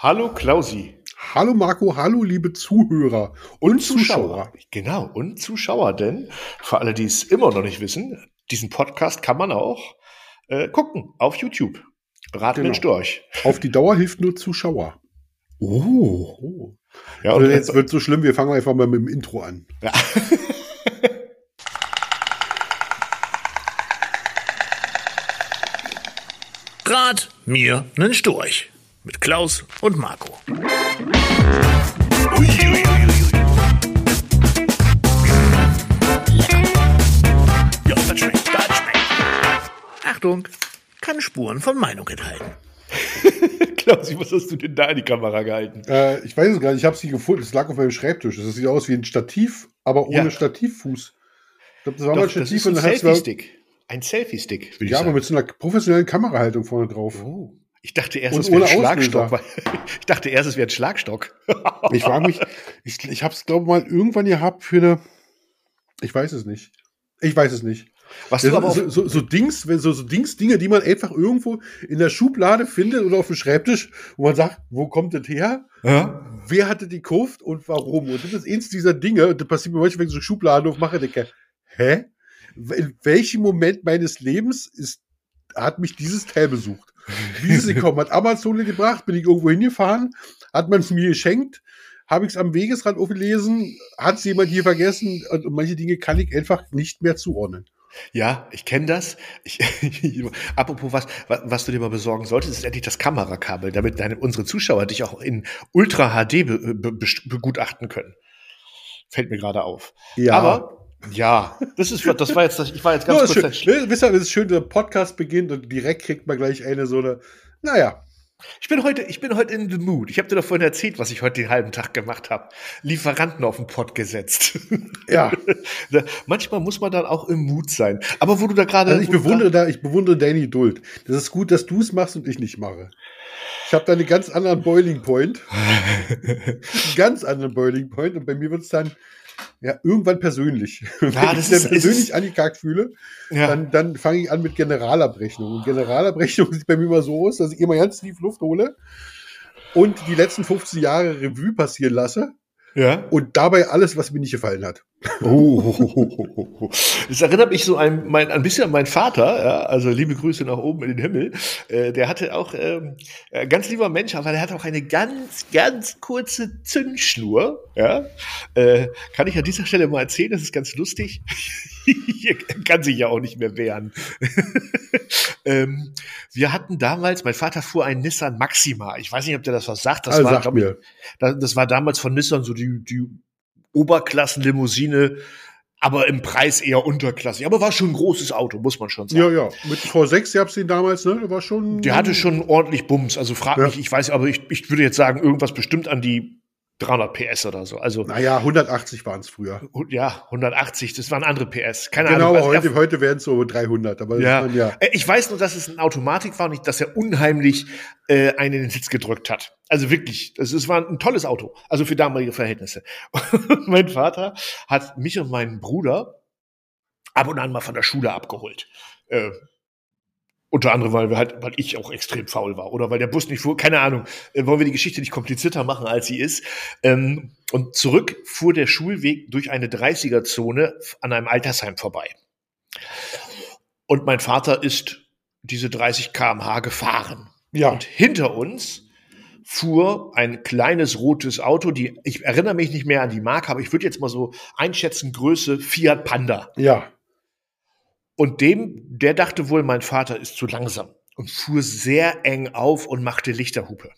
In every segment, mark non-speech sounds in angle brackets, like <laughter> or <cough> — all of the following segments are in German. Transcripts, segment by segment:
Hallo Klausi. Hallo Marco, hallo liebe Zuhörer und, und Zuschauer. Zuschauer. Genau, und Zuschauer, denn für alle, die es immer noch nicht wissen, diesen Podcast kann man auch äh, gucken auf YouTube. Raten genau. Storch. <laughs> Auf die Dauer hilft nur Zuschauer. Oh. oh. Ja, und also jetzt wird so schlimm, wir fangen einfach mal mit dem Intro an. Ja. <laughs> Rat mir nen Storch mit Klaus und Marco. Ja, das schmeckt, das schmeckt. Achtung, keine Spuren von Meinung enthalten. <laughs> Klaus, was hast du denn da in die Kamera gehalten? Äh, ich weiß es gar nicht, ich habe sie gefunden. Es lag auf meinem Schreibtisch. Das sieht aus wie ein Stativ, aber ohne ja. Stativfuß. Ich glaube, das war Doch, mal ein Stativ. Das ist ein Selfie-Stick. Ein Selfie-Stick, würde ich ja, sagen. Ja, aber mit so einer professionellen Kamerahaltung vorne drauf. Oh. <laughs> Ich dachte erst, es wäre ein Schlagstock. <laughs> ich dachte erst, es wäre ein Schlagstock. ich frage mich, ich, ich habe es, glaube ich, mal irgendwann gehabt für eine. Ich weiß es nicht. Ich weiß es nicht. Was du aber so, so, so Dings, so, so Dings, Dinge, die man einfach irgendwo in der Schublade findet oder auf dem Schreibtisch, wo man sagt, wo kommt das her? Ja. Wer hatte die gekauft und warum? Und das ist eins dieser Dinge, und das passiert mir manchmal, wenn ich so Schubladen aufmache, denke, hä? In welchem Moment meines Lebens ist, hat mich dieses Teil besucht? Gekommen? Hat Amazon gebracht, bin ich irgendwo hingefahren, hat man es mir geschenkt, habe ich es am Wegesrand aufgelesen, hat es jemand hier vergessen und manche Dinge kann ich einfach nicht mehr zuordnen. Ja, ich kenne das. Ich, <laughs> apropos was, was, was du dir mal besorgen solltest, ist endlich das Kamerakabel, damit deine, unsere Zuschauer dich auch in Ultra HD be, be, begutachten können. Fällt mir gerade auf. Ja. Aber ja, das ist, das war jetzt, ich war jetzt ganz no, kurz. Schön. Wisst ihr, es ist schön, der Podcast beginnt und direkt kriegt man gleich eine so eine, naja. Ich bin heute, ich bin heute in the mood. Ich habe dir doch vorhin erzählt, was ich heute den halben Tag gemacht habe. Lieferanten auf den Pott gesetzt. <laughs> Ja. Manchmal muss man dann auch im Mut sein. Aber wo du da gerade. Also ich bewundere da, ich bewundere deine Geduld. Das ist gut, dass du es machst und ich nicht mache. Ich habe da einen ganz anderen Boiling Point. <laughs> einen ganz anderen Boiling Point. Und bei mir wird es dann ja, irgendwann persönlich. <laughs> Ja, Wenn ich dann persönlich angekackt fühle, ja. dann, dann fange ich an mit Generalabrechnung. Und Generalabrechnung <laughs> sieht bei mir immer so aus, dass ich immer ganz tief Luft hole und die letzten 15 Jahre Revue passieren lasse. Ja. Und dabei alles, was mir nicht gefallen hat. Oh, das erinnert mich so ein, mein, ein bisschen an meinen Vater, ja, also liebe Grüße nach oben in den Himmel. Äh, der hatte auch, ähm, äh, ganz lieber Mensch, aber der hatte auch eine ganz, ganz kurze Zündschnur. Ja. Äh, kann ich an dieser Stelle mal erzählen, das ist ganz lustig. <laughs> kann sich ja auch nicht mehr wehren. <laughs> ähm, wir hatten damals, mein Vater fuhr einen Nissan Maxima. Ich weiß nicht, ob der das was sagt. Das, also war, sag mir. Das, das war damals von Nissan so die, die Oberklassenlimousine, aber im Preis eher unterklassig. Aber war schon ein großes Auto, muss man schon sagen. Ja, ja. Mit V6 gab es den damals, ne? Der war schon. Der hatte schon ordentlich Bums. Also frag ja. mich, ich weiß, aber ich, ich würde jetzt sagen, irgendwas bestimmt an die 300 PS oder so. Also naja, 180 waren es früher. Ja, 180, das waren andere PS. Keine genau, Ahnung. Genau, heute, heute wären es so 300. Aber ja. Man, ja. Äh, ich weiß nur, dass es eine Automatik war und nicht, dass er unheimlich äh, einen in den Sitz gedrückt hat. Also wirklich, es, es war ein tolles Auto, also für damalige Verhältnisse. <laughs> mein Vater hat mich und meinen Bruder ab und an mal von der Schule abgeholt. Äh, unter anderem, weil wir halt, weil ich auch extrem faul war oder weil der Bus nicht fuhr, keine Ahnung. Äh, wollen wir die Geschichte nicht komplizierter machen, als sie ist. Ähm, und zurück fuhr der Schulweg durch eine 30er-Zone an einem Altersheim vorbei. Und mein Vater ist diese 30 kmh gefahren. Ja. Und hinter uns fuhr ein kleines rotes Auto, die, ich erinnere mich nicht mehr an die Marke, aber ich würde jetzt mal so einschätzen, Größe Fiat Panda. Ja. Und dem, der dachte wohl, mein Vater ist zu langsam und fuhr sehr eng auf und machte Lichterhupe.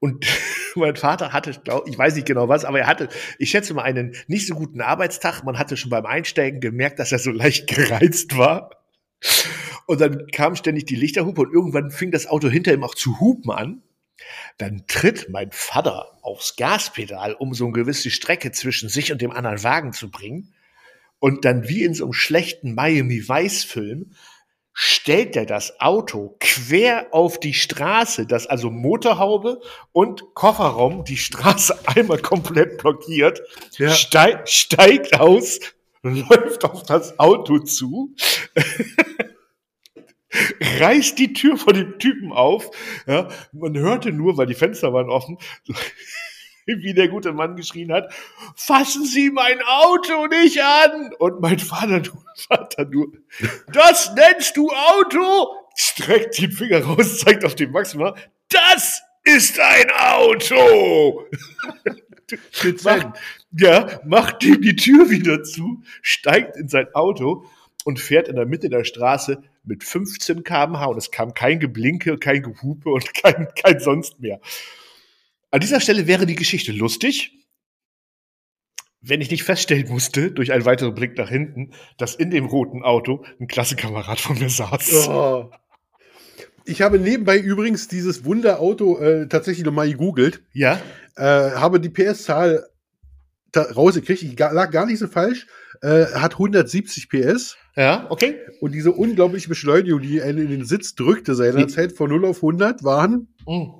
Und <laughs> mein Vater hatte, glaub, ich weiß nicht genau was, aber er hatte, ich schätze mal, einen nicht so guten Arbeitstag. Man hatte schon beim Einsteigen gemerkt, dass er so leicht <laughs> gereizt war. Und dann kam ständig die Lichterhupe und irgendwann fing das Auto hinter ihm auch zu hupen an. Dann tritt mein Vater aufs Gaspedal, um so eine gewisse Strecke zwischen sich und dem anderen Wagen zu bringen und dann wie in so einem schlechten Miami Vice Film stellt er das Auto quer auf die Straße, dass also Motorhaube und Kofferraum die Straße <laughs> einmal komplett blockiert, ja. steig, steigt aus, läuft auf das Auto zu. <laughs> reißt die Tür vor dem Typen auf. Ja, man hörte nur, weil die Fenster waren offen, <laughs> wie der gute Mann geschrien hat, fassen Sie mein Auto nicht an! Und mein Vater, du <laughs> Vater, du, das nennst du Auto? Streckt den Finger raus, zeigt auf den Maxima, das ist ein Auto! <laughs> macht, ja, macht ihm die Tür wieder zu, steigt in sein Auto und fährt in der Mitte der Straße mit 15 km/h und es kam kein Geblinke, kein Gehupe und kein, kein sonst mehr. An dieser Stelle wäre die Geschichte lustig, wenn ich nicht feststellen musste, durch einen weiteren Blick nach hinten, dass in dem roten Auto ein Klassenkamerad von mir saß. Oh. Ich habe nebenbei übrigens dieses Wunderauto äh, tatsächlich nochmal gegoogelt. Ja. Äh, habe die PS-Zahl rausgekriegt. Ich lag gar nicht so falsch. Äh, hat 170 PS. Ja, okay. Und diese unglaubliche Beschleunigung, die er in den Sitz drückte seinerzeit von 0 auf 100, waren mhm.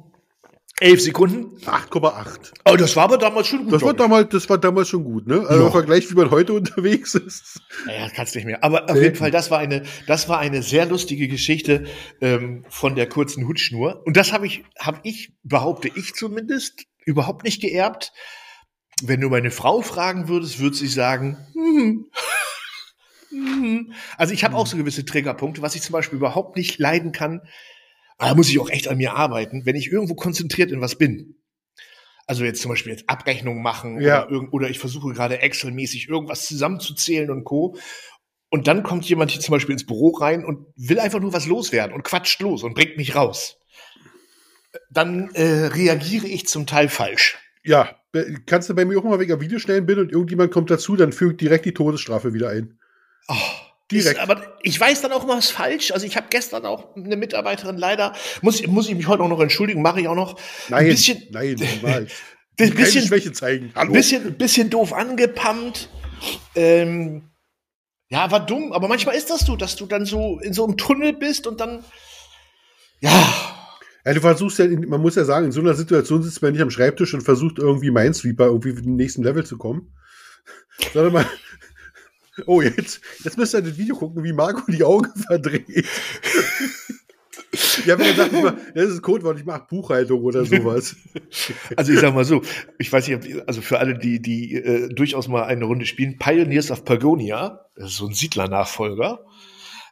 11 Sekunden? 8,8. Oh, das war aber damals schon gut. Das war damals, das war damals schon gut, ne? Also im Vergleich, wie man heute unterwegs ist. Naja, kannst nicht mehr. Aber auf jeden Fall, das war eine, das war eine sehr lustige Geschichte ähm, von der kurzen Hutschnur. Und das habe ich, habe ich, behaupte ich zumindest, überhaupt nicht geerbt. Wenn du meine Frau fragen würdest, würde sie sagen, hm, hm. Also ich habe auch so gewisse Triggerpunkte, was ich zum Beispiel überhaupt nicht leiden kann, da muss ich auch echt an mir arbeiten, wenn ich irgendwo konzentriert in was bin. Also jetzt zum Beispiel jetzt Abrechnungen machen ja. oder, oder ich versuche gerade Excel-mäßig irgendwas zusammenzuzählen und Co. Und dann kommt jemand hier zum Beispiel ins Büro rein und will einfach nur was loswerden und quatscht los und bringt mich raus. Dann äh, reagiere ich zum Teil falsch. Ja, kannst du bei mir auch mal wegen Video stellen, bitte, und irgendjemand kommt dazu, dann fügt direkt die Todesstrafe wieder ein. Oh. Direkt. Ist, aber ich weiß dann auch immer was falsch. Also ich habe gestern auch eine Mitarbeiterin leider, muss, muss ich mich heute auch noch entschuldigen, mache ich auch noch. Nein, ein bisschen, nein, niemals. <laughs> bisschen, bisschen Schwäche zeigen. Hallo. Bisschen, bisschen doof angepammt. Ähm, ja, war dumm, aber manchmal ist das so, dass du dann so in so einem Tunnel bist und dann, ja. Ja, du versuchst ja, man muss ja sagen, in so einer Situation sitzt man nicht am Schreibtisch und versucht irgendwie Minesweeper irgendwie für den nächsten Level zu kommen. <laughs> Sondern man, Oh, jetzt, jetzt müsst ihr das Video gucken, wie Marco die Augen <laughs> verdreht. Ich habe mir gedacht, das ist ein Codewort, ich mache Buchhaltung oder sowas. <laughs> Also ich sag mal so, ich weiß nicht, also für alle, die, die äh, durchaus mal eine Runde spielen, Pioneers of Pagonia, das ist so ein Siedler-Nachfolger,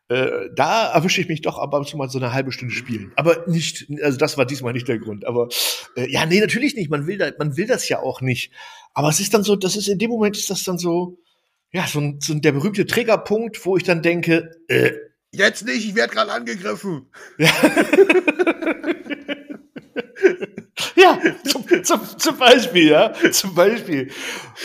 äh, da erwische ich mich doch aber zu mal so eine halbe Stunde spielen. Aber nicht, also das war diesmal nicht der Grund. Aber äh, ja, nee, natürlich nicht. Man will, da, man will das ja auch nicht. Aber es ist dann so, das ist in dem Moment ist das dann so, ja, so, ein, so der berühmte Triggerpunkt, wo ich dann denke, äh, jetzt nicht, ich werde gerade angegriffen. Ja. <laughs> ja, zum, zum, zum Beispiel, ja, zum Beispiel.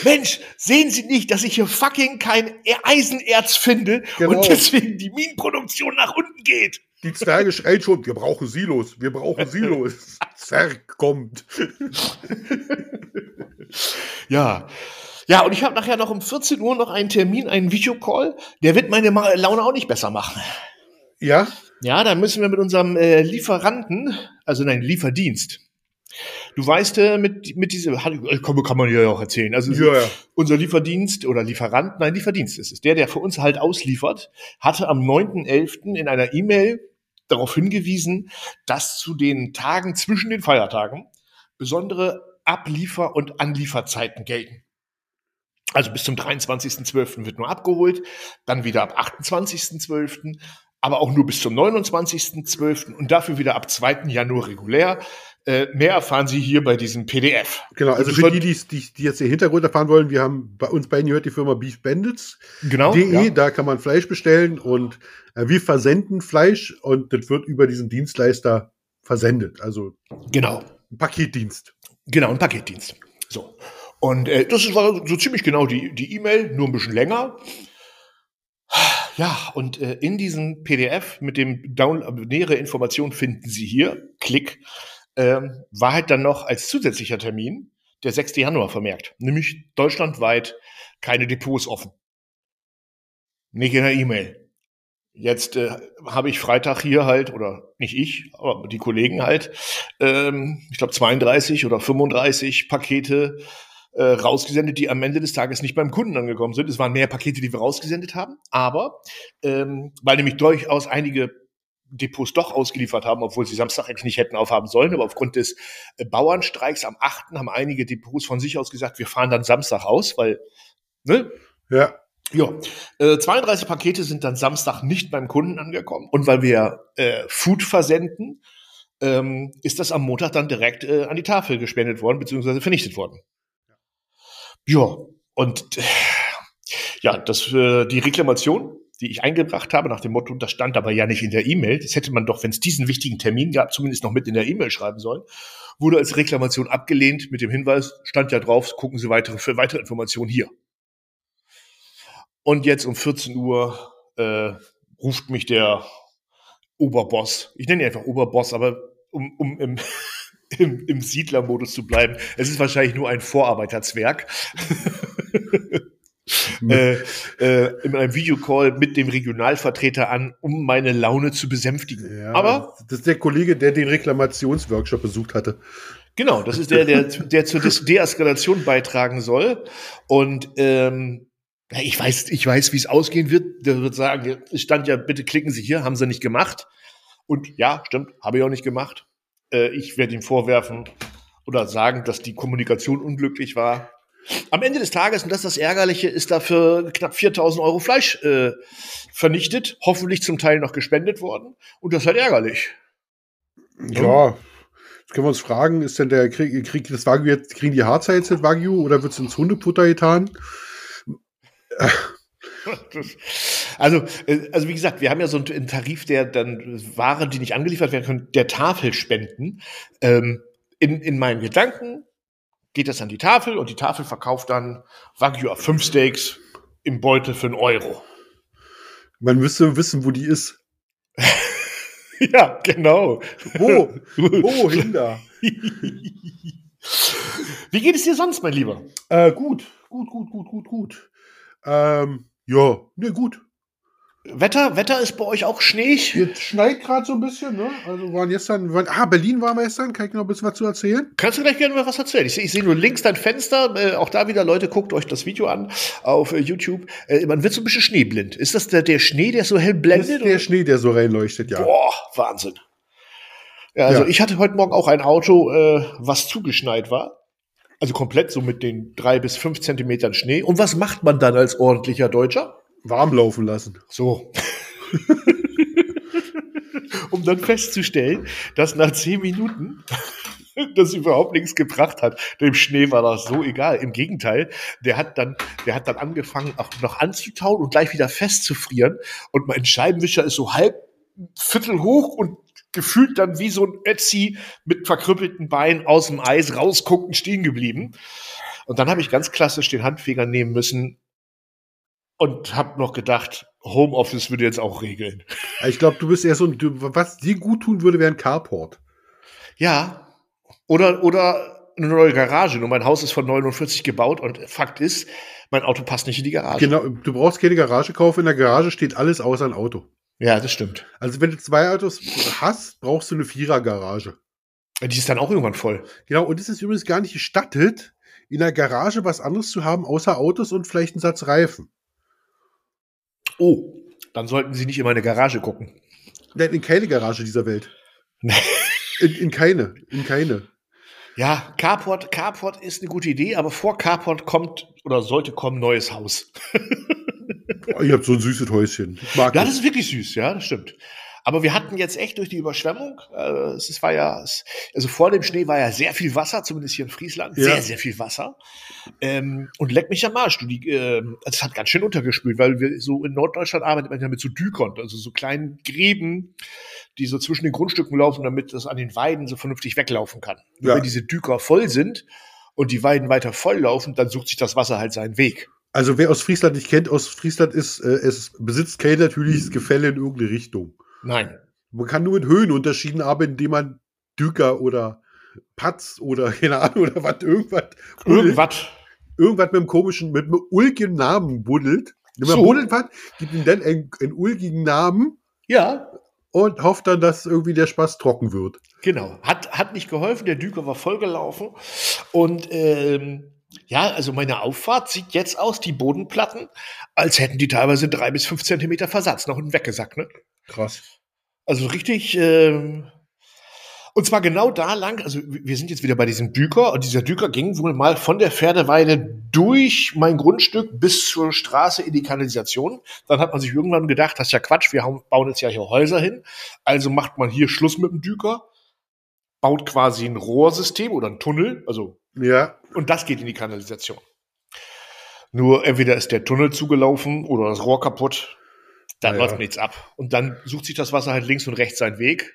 Mensch, sehen Sie nicht, dass ich hier fucking kein Eisenerz finde genau. und deswegen die Minenproduktion nach unten geht? Die Zwerge schreien schon, wir brauchen Silos, wir brauchen Silos. <laughs> Zerg kommt. ja, ja, und ich habe nachher noch um 14 Uhr noch einen Termin, einen Videocall. Der wird meine Laune auch nicht besser machen. Ja? Ja, dann müssen wir mit unserem äh, Lieferanten, also nein, Lieferdienst. Du weißt, äh, mit, mit diese, äh, komm, kann man ja auch erzählen. Also ja, ja. unser Lieferdienst oder Lieferant, nein, Lieferdienst ist es. Der, der für uns halt ausliefert, hatte am 9.11. in einer E-Mail darauf hingewiesen, dass zu den Tagen zwischen den Feiertagen besondere Abliefer- und Anlieferzeiten gelten. Also bis zum 23.12. wird nur abgeholt, dann wieder ab 28.12., aber auch nur bis zum 29.12. und dafür wieder ab 2. Januar regulär. Äh, mehr erfahren Sie hier bei diesem PDF. Genau, also für die, die, die jetzt den Hintergrund erfahren wollen, wir haben bei uns beiden gehört die Firma Beef Bandits. Genau. ja. da kann man Fleisch bestellen und äh, wir versenden Fleisch und das wird über diesen Dienstleister versendet. Also genau. ein Paketdienst. Genau, ein Paketdienst. So. Und äh, das war so ziemlich genau die die E-Mail, nur ein bisschen länger. Ja, und äh, in diesem PDF mit dem Download, nähere Informationen finden Sie hier, Klick, äh, war halt dann noch als zusätzlicher Termin der 6. Januar vermerkt, nämlich deutschlandweit keine Depots offen. Nicht in der E-Mail. Jetzt äh, habe ich Freitag hier halt, oder nicht ich, aber die Kollegen halt, ähm, ich glaube 32 oder 35 Pakete äh, rausgesendet, die am Ende des Tages nicht beim Kunden angekommen sind. Es waren mehr Pakete, die wir rausgesendet haben, aber ähm, weil nämlich durchaus einige Depots doch ausgeliefert haben, obwohl sie Samstag eigentlich nicht hätten aufhaben sollen. Aber aufgrund des äh, Bauernstreiks am 8. haben einige Depots von sich aus gesagt, wir fahren dann Samstag aus, weil, ne? Ja. Ja, äh, 32 Pakete sind dann Samstag nicht beim Kunden angekommen. Und weil wir äh, Food versenden, ähm, ist das am Montag dann direkt äh, an die Tafel gespendet worden, beziehungsweise vernichtet worden. Ja, und ja, das, äh, die Reklamation, die ich eingebracht habe, nach dem Motto, das stand aber ja nicht in der E-Mail, das hätte man doch, wenn es diesen wichtigen Termin gab, zumindest noch mit in der E-Mail schreiben sollen, wurde als Reklamation abgelehnt mit dem Hinweis, stand ja drauf, gucken Sie weitere, für weitere Informationen hier. Und jetzt um 14 Uhr äh, ruft mich der Oberboss. Ich nenne ihn einfach Oberboss, aber um, um im, im, im Siedlermodus zu bleiben. Es ist wahrscheinlich nur ein Vorarbeiterzwerg. <laughs> äh, äh, in einem Videocall mit dem Regionalvertreter an, um meine Laune zu besänftigen. Ja, Aber das ist der Kollege, der den Reklamationsworkshop besucht hatte. Genau, das ist der, der, der zur Deeskalation beitragen soll. Und ähm, ich weiß, ich weiß, wie es ausgehen wird. Der wird sagen, es stand ja, bitte klicken Sie hier, haben Sie nicht gemacht. Und ja, stimmt, habe ich auch nicht gemacht. Äh, ich werde ihm vorwerfen oder sagen, dass die Kommunikation unglücklich war. Am Ende des Tages, und das ist das Ärgerliche, ist dafür knapp 4000 Euro Fleisch äh, vernichtet, hoffentlich zum Teil noch gespendet worden. Und das ist halt ärgerlich. Ja, jetzt können wir uns fragen, ist denn der Krieg, Krieg des Wagyu jetzt, kriegen die Harzer jetzt das Wagyu oder wird es ins Hundeputter getan? Also, äh, also wie gesagt, wir haben ja so einen Tarif, der dann Waren, die nicht angeliefert werden können, der Tafel spenden. Ähm, in, in meinen Gedanken geht das an die Tafel und die Tafel verkauft dann Wagyu auf 5 Steaks im Beutel für einen Euro. Man müsste wissen, wo die ist. <laughs> ja, genau. Wo? Wo <laughs> hinter? Wie geht es dir sonst, mein Lieber? Äh, gut, gut, gut, gut, gut, gut. Ähm, ja, ne, gut. Wetter, Wetter ist bei euch auch schneeig? Jetzt schneit gerade so ein bisschen, ne? Also waren gestern, waren, ah, Berlin waren wir gestern, kann ich noch ein bisschen was zu erzählen? Kannst du gleich gerne mal was erzählen? Ich, ich sehe nur links dein Fenster, äh, auch da wieder, Leute, guckt euch das Video an auf äh, YouTube. Äh, man wird so ein bisschen schneeblind. Ist das der, der Schnee, der so hell blendet? Das ist der oder? Schnee, der so reinleuchtet, ja. Boah, Wahnsinn. Ja, also ja. ich hatte heute Morgen auch ein Auto, äh, was zugeschneit war. Also komplett so mit den drei bis fünf Zentimetern Schnee. Und was macht man dann als ordentlicher Deutscher? warm laufen lassen. So. <laughs> um dann festzustellen, dass nach zehn Minuten <laughs> das überhaupt nichts gebracht hat. Dem Schnee war das so egal. Im Gegenteil, der hat dann, der hat dann angefangen, auch noch anzutauen und gleich wieder festzufrieren. Und mein Scheibenwischer ist so halb Viertel hoch und gefühlt dann wie so ein Ötzi mit verkrüppelten Beinen aus dem Eis rausguckend stehen geblieben. Und dann habe ich ganz klassisch den Handfeger nehmen müssen und habe noch gedacht, Homeoffice würde jetzt auch regeln. Ich glaube, du bist eher so ein, was dir gut tun würde, wäre ein Carport. Ja. Oder, oder eine neue Garage. Nur mein Haus ist von 49 gebaut und Fakt ist, mein Auto passt nicht in die Garage. Genau, du brauchst keine Garage kaufen. In der Garage steht alles außer ein Auto. Ja, das stimmt. Also wenn du zwei Autos hast, brauchst du eine Vierer-Garage. Die ist dann auch irgendwann voll. Genau, und es ist übrigens gar nicht gestattet, in der Garage was anderes zu haben, außer Autos und vielleicht einen Satz Reifen. Oh, dann sollten Sie nicht in meine Garage gucken. Nein, in keine Garage dieser Welt. <laughs> in, in keine, in keine. Ja, Carport, Carport ist eine gute Idee, aber vor Carport kommt oder sollte kommen neues Haus. <laughs> oh, ihr habt so ein süßes Häuschen. Ich mag ja, das ist wirklich süß, ja, das stimmt. Aber wir hatten jetzt echt durch die Überschwemmung, äh, es war ja, es, also vor dem Schnee war ja sehr viel Wasser, zumindest hier in Friesland, ja. sehr, sehr viel Wasser. Ähm, und leck mich am Arsch, du, die, äh, es hat ganz schön untergespült, weil wir so in Norddeutschland arbeitet man ja mit so Dükern, also so kleinen Gräben, die so zwischen den Grundstücken laufen, damit das an den Weiden so vernünftig weglaufen kann. Ja. Wenn diese Düker voll sind und die Weiden weiter voll laufen, dann sucht sich das Wasser halt seinen Weg. Also wer aus Friesland nicht kennt, aus Friesland ist, äh, es besitzt kein natürliches Gefälle in irgendeine Richtung. Nein. Man kann nur mit Höhenunterschieden arbeiten, indem man Düker oder Patz oder <laughs> keine Ahnung oder was, irgendwas. Irgendwas. Irgendwas mit einem komischen, mit einem ulkigen Namen buddelt. Wenn man so. buddelt was, gibt ihm dann einen, einen ulkigen Namen. Ja. Und hofft dann, dass irgendwie der Spaß trocken wird. Genau. Hat, hat nicht geholfen. Der Düker war vollgelaufen. Und ähm, ja, also meine Auffahrt sieht jetzt aus, die Bodenplatten, als hätten die teilweise drei bis fünf Zentimeter Versatz noch weggesackt, ne? Krass. Also richtig, äh, und zwar genau da lang, also wir sind jetzt wieder bei diesem Düker und dieser Düker ging wohl mal von der Pferdeweide durch mein Grundstück bis zur Straße in die Kanalisation. Dann hat man sich irgendwann gedacht, das ist ja Quatsch, wir bauen jetzt ja hier Häuser hin. Also macht man hier Schluss mit dem Düker, baut quasi ein Rohrsystem oder ein Tunnel, also ja. Und das geht in die Kanalisation. Nur entweder ist der Tunnel zugelaufen oder das Rohr kaputt, dann naja. läuft nichts ab. Und dann sucht sich das Wasser halt links und rechts seinen Weg.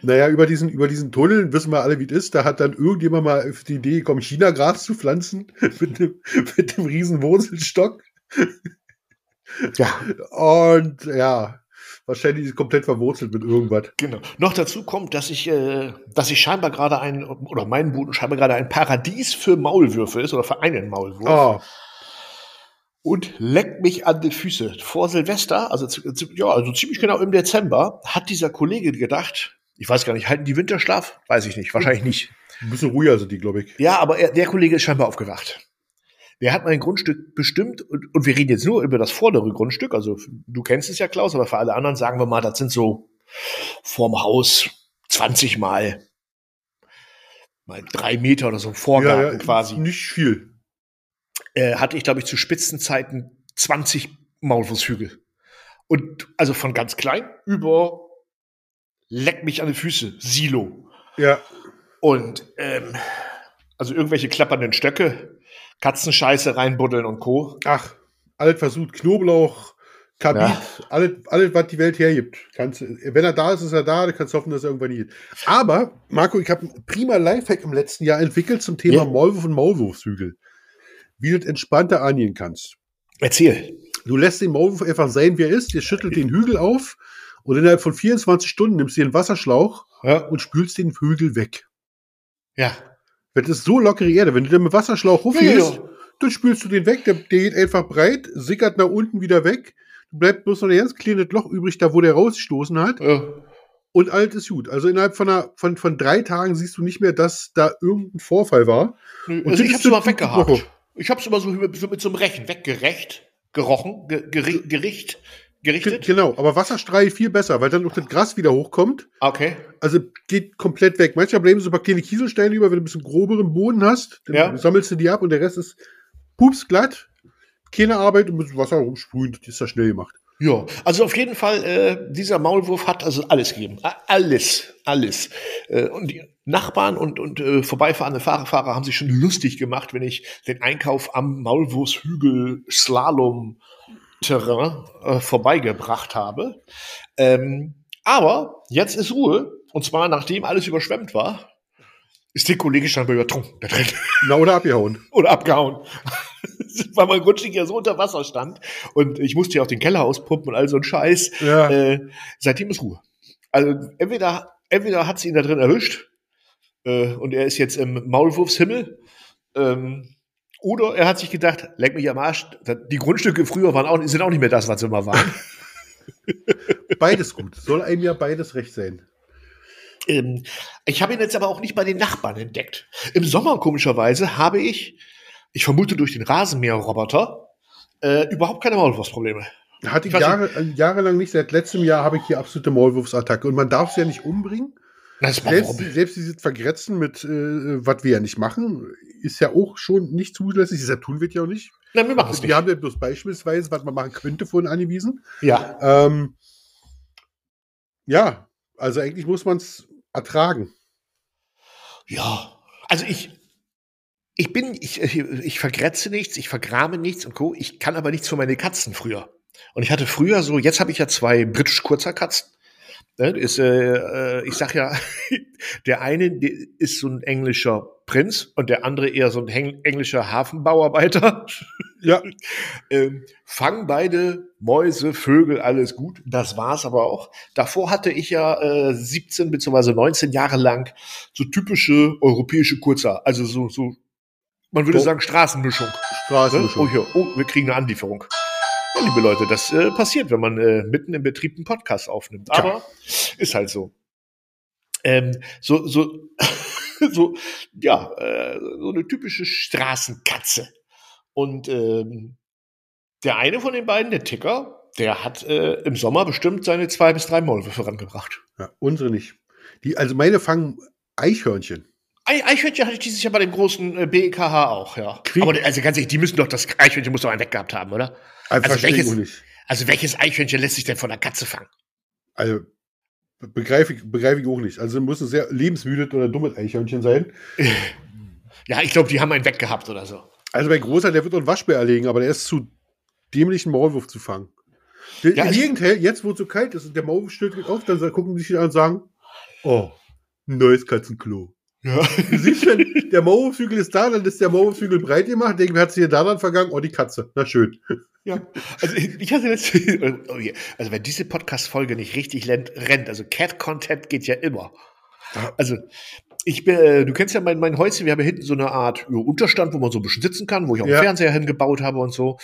Naja, über diesen, über diesen Tunnel wissen wir alle, wie es ist. Da hat dann irgendjemand mal auf die Idee gekommen, China-Gras zu pflanzen <laughs> mit dem, mit dem riesen Wurzelstock. Ja. Und ja, wahrscheinlich komplett verwurzelt mit irgendwas. Genau. Noch dazu kommt, dass ich, äh, dass ich scheinbar gerade ein, oder mein Boden scheinbar gerade ein Paradies für Maulwürfe ist oder für einen Maulwurf. Oh. Und leckt mich an die Füße. Vor Silvester, also, ja, also ziemlich genau im Dezember, hat dieser Kollege gedacht, ich weiß gar nicht, halten die Winterschlaf? Weiß ich nicht, wahrscheinlich nicht. Ein bisschen ruhiger sind die, glaube ich. Ja, aber er, der Kollege ist scheinbar aufgewacht. Der hat mein Grundstück bestimmt und, und wir reden jetzt nur über das vordere Grundstück. Also du kennst es ja, Klaus, aber für alle anderen sagen wir mal, das sind so vorm Haus 20 mal mal drei Meter oder so Vorgarten ja, ja, quasi. Nicht viel. Äh, hatte ich, glaube ich, zu Spitzenzeiten 20 Maulwurfshügel. Und also von ganz klein über leck mich an die Füße, Silo. Ja. Und ähm, also irgendwelche klappernden Stöcke, Katzenscheiße reinbuddeln und Co. Ach, alles versucht, Knoblauch, Kabit, ja. alles, alles, was die Welt hergibt. Kannst, wenn er da ist, ist er da, du kannst hoffen, dass er irgendwann geht. Aber, Marco, ich habe einen prima Lifehack im letzten Jahr entwickelt zum Thema ja. Maulwurf und Maulwurfshügel. Wie du das entspannter angehen kannst. Erzähl. Du lässt den Maulwurf einfach sein, wie er ist, ihr schüttelt den Hügel auf und innerhalb von 24 Stunden nimmst du den Wasserschlauch ja. und spülst den Hügel weg. Ja. Das ist so lockere Erde. Wenn du den mit Wasserschlauch hochhältst, ja, ja. dann spülst du den weg. Der, der, geht einfach breit, sickert nach unten wieder weg. Du bleibst bloß noch ein ganz kleines Loch übrig, da wo der rausgestoßen hat. Ja. Und alt ist gut. Also innerhalb von, einer, von, von drei Tagen siehst du nicht mehr, dass da irgendein Vorfall war. Und also ich hab's immer weggehakt. Ich hab's immer so mit, mit so einem Rechen weggerecht, gerochen, ge, Gericht gerichtet? Genau, aber Wasserstrahl viel besser, weil dann noch das Gras wieder hochkommt. Okay. Also geht komplett weg. Manchmal bleiben so ein paar kleine Kieselsteine über, wenn du ein bisschen groberen Boden hast, dann ja. sammelst du die ab und der Rest ist pups glatt. Keine Arbeit und mit Wasser rumsprühen, das ist ja schnell gemacht. Ja, also auf jeden Fall, äh, dieser Maulwurf hat also alles gegeben. Alles, alles. Äh, und die Nachbarn und, und äh, vorbeifahrende Fahrerfahrer haben sich schon lustig gemacht, wenn ich den Einkauf am Maulwurfshügel Slalom Terrain äh, vorbeigebracht habe. Ähm, aber jetzt ist Ruhe. Und zwar, nachdem alles überschwemmt war, ist der Kollege scheinbar übertrunken da drin. Na, oder abgehauen. <laughs> oder abgehauen. <laughs> Weil mein Grundstück ja so unter Wasser stand. Und ich musste ja auch den Keller auspumpen und all so ein Scheiß. Ja. Äh, seitdem ist Ruhe. Also entweder, entweder hat sie ihn da drin erwischt äh, und er ist jetzt im Maulwurfshimmel. Ähm, oder er hat sich gedacht, leck mich am Arsch, die Grundstücke früher waren auch, sind auch nicht mehr das, was sie immer waren. <laughs> beides gut. Soll einem ja beides recht sein. Ähm, ich habe ihn jetzt aber auch nicht bei den Nachbarn entdeckt. Im Sommer, komischerweise, habe ich, ich vermute durch den Rasenmäherroboter, äh, überhaupt keine Maulwurfsprobleme. Hatte ich, Jahre, jahrelang nicht. Seit letztem Jahr habe ich hier absolute Maulwurfsattacke. Und man darf es ja nicht umbringen. Selbst, selbst dieses Vergrätzen mit, äh, was wir ja nicht machen, ist ja auch schon nicht zulässig. Das tun wir ja auch nicht. Nein, wir machen es nicht. Wir haben ja bloß beispielsweise, was man machen könnte, vorhin angewiesen. Ja. Ähm, ja, also eigentlich muss man es ertragen. Ja, also ich, ich bin, ich, ich vergrätze nichts, ich vergrame nichts und Co. Ich kann aber nichts für meine Katzen früher. Und ich hatte früher so, jetzt habe ich ja zwei britisch kurzer Katzen. Ne, ist, äh, äh ich sag ja, <laughs> der eine ist so ein englischer Prinz und der andere eher so ein englischer Hafenbauarbeiter. <laughs> Ja. ähm, fangen beide Mäuse, Vögel, alles gut. Das war's aber auch. Davor hatte ich ja äh, 17 bzw. 19 Jahre lang so typische europäische Kurzer. Also so, so man würde oh. sagen Straßenmischung. Straßenmischung. Ne? Oh, hier, oh, wir kriegen eine Anlieferung. Ja, liebe Leute, das äh, passiert, wenn man äh, mitten im Betrieb einen Podcast aufnimmt. Aber ja. ist halt so. Ähm, so, so, <laughs> so, ja, äh, so eine typische Straßenkatze. Und ähm, der eine von den beiden, der Ticker, der hat äh, im Sommer bestimmt seine zwei bis drei Maulwürfe rangebracht. Ja, unsere nicht. Die, also meine fangen Eichhörnchen. Eichhörnchen hatte ich dieses Jahr bei dem großen äh, BEKH auch, ja. Krieg Aber also ganz ehrlich, die müssen doch, das Eichhörnchen muss doch einen weggehabt haben, oder? Also, also welches, also welches Eichhörnchen lässt sich denn von der Katze fangen? Also begreife ich, begreife ich auch nicht. Also muss ein sehr lebensmüdes oder dummes Eichhörnchen sein. <laughs> ja, ich glaube, die haben einen weggehabt oder so. Also mein Großer, der wird einen Waschbär erlegen, aber der ist zu dämlich, einen Maulwurf zu fangen. Ja, Im Gegenteil, jetzt wo es so kalt ist und der Maulwurf stößt auf, dann gucken die sich an und sagen, oh, neues Katzenklo. Ja. Du siehst, wenn der Maulwurfshügel ist da, dann ist der Maulwurfshügel breit gemacht. Denken, wer hat sich da dann vergangen? Oh, die Katze. Na schön. Ja, also ich hatte jetzt, oh also wenn diese Podcast-Folge nicht richtig rennt, also Cat-Content geht ja immer. Also ich bin, äh, du kennst ja mein, mein Häuschen, wir haben ja hinten so eine Art Unterstand, wo man so ein bisschen sitzen kann, wo ich auch ja. einen Fernseher hingebaut habe und so,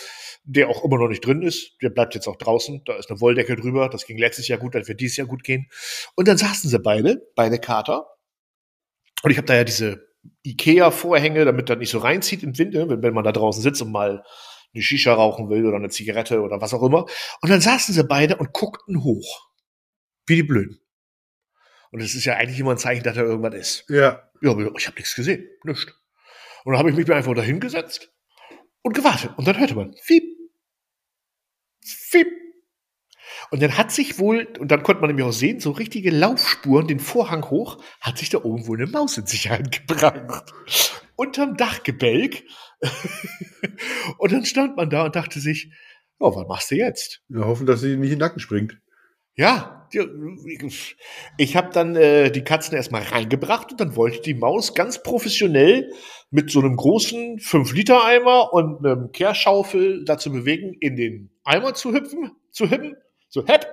der auch immer noch nicht drin ist. Der bleibt jetzt auch draußen, da ist eine Wolldecke drüber, das ging letztes Jahr gut, das wird dieses Jahr gut gehen. Und dann saßen sie beide, beide Kater, und ich habe da ja diese Ikea-Vorhänge, damit das nicht so reinzieht im Winter, wenn, wenn man da draußen sitzt und mal eine Shisha rauchen will oder eine Zigarette oder was auch immer. Und dann saßen sie beide und guckten hoch. Wie die Blöden. Und das ist ja eigentlich immer ein Zeichen, dass da irgendwas ist. Ja. Ja, ich habe nichts gesehen. Nichts. Und dann habe ich mich einfach dahingesetzt und gewartet. Und dann hörte man, fiep, fiep, und dann hat sich wohl, und dann konnte man nämlich auch sehen, so richtige Laufspuren, den Vorhang hoch, hat sich da oben wohl eine Maus in Sicherheit gebracht. Unterm Dachgebälk. <laughs> und dann stand man da und dachte sich, oh, was machst du jetzt? Ja, hoffen, dass sie nicht in den Nacken springt. Ja, ich habe dann äh, die Katzen erstmal reingebracht und dann wollte die Maus ganz professionell mit so einem großen 5-Liter-Eimer und einem Kehrschaufel dazu bewegen, in den Eimer zu hüpfen, zu hüppen. So, hepp.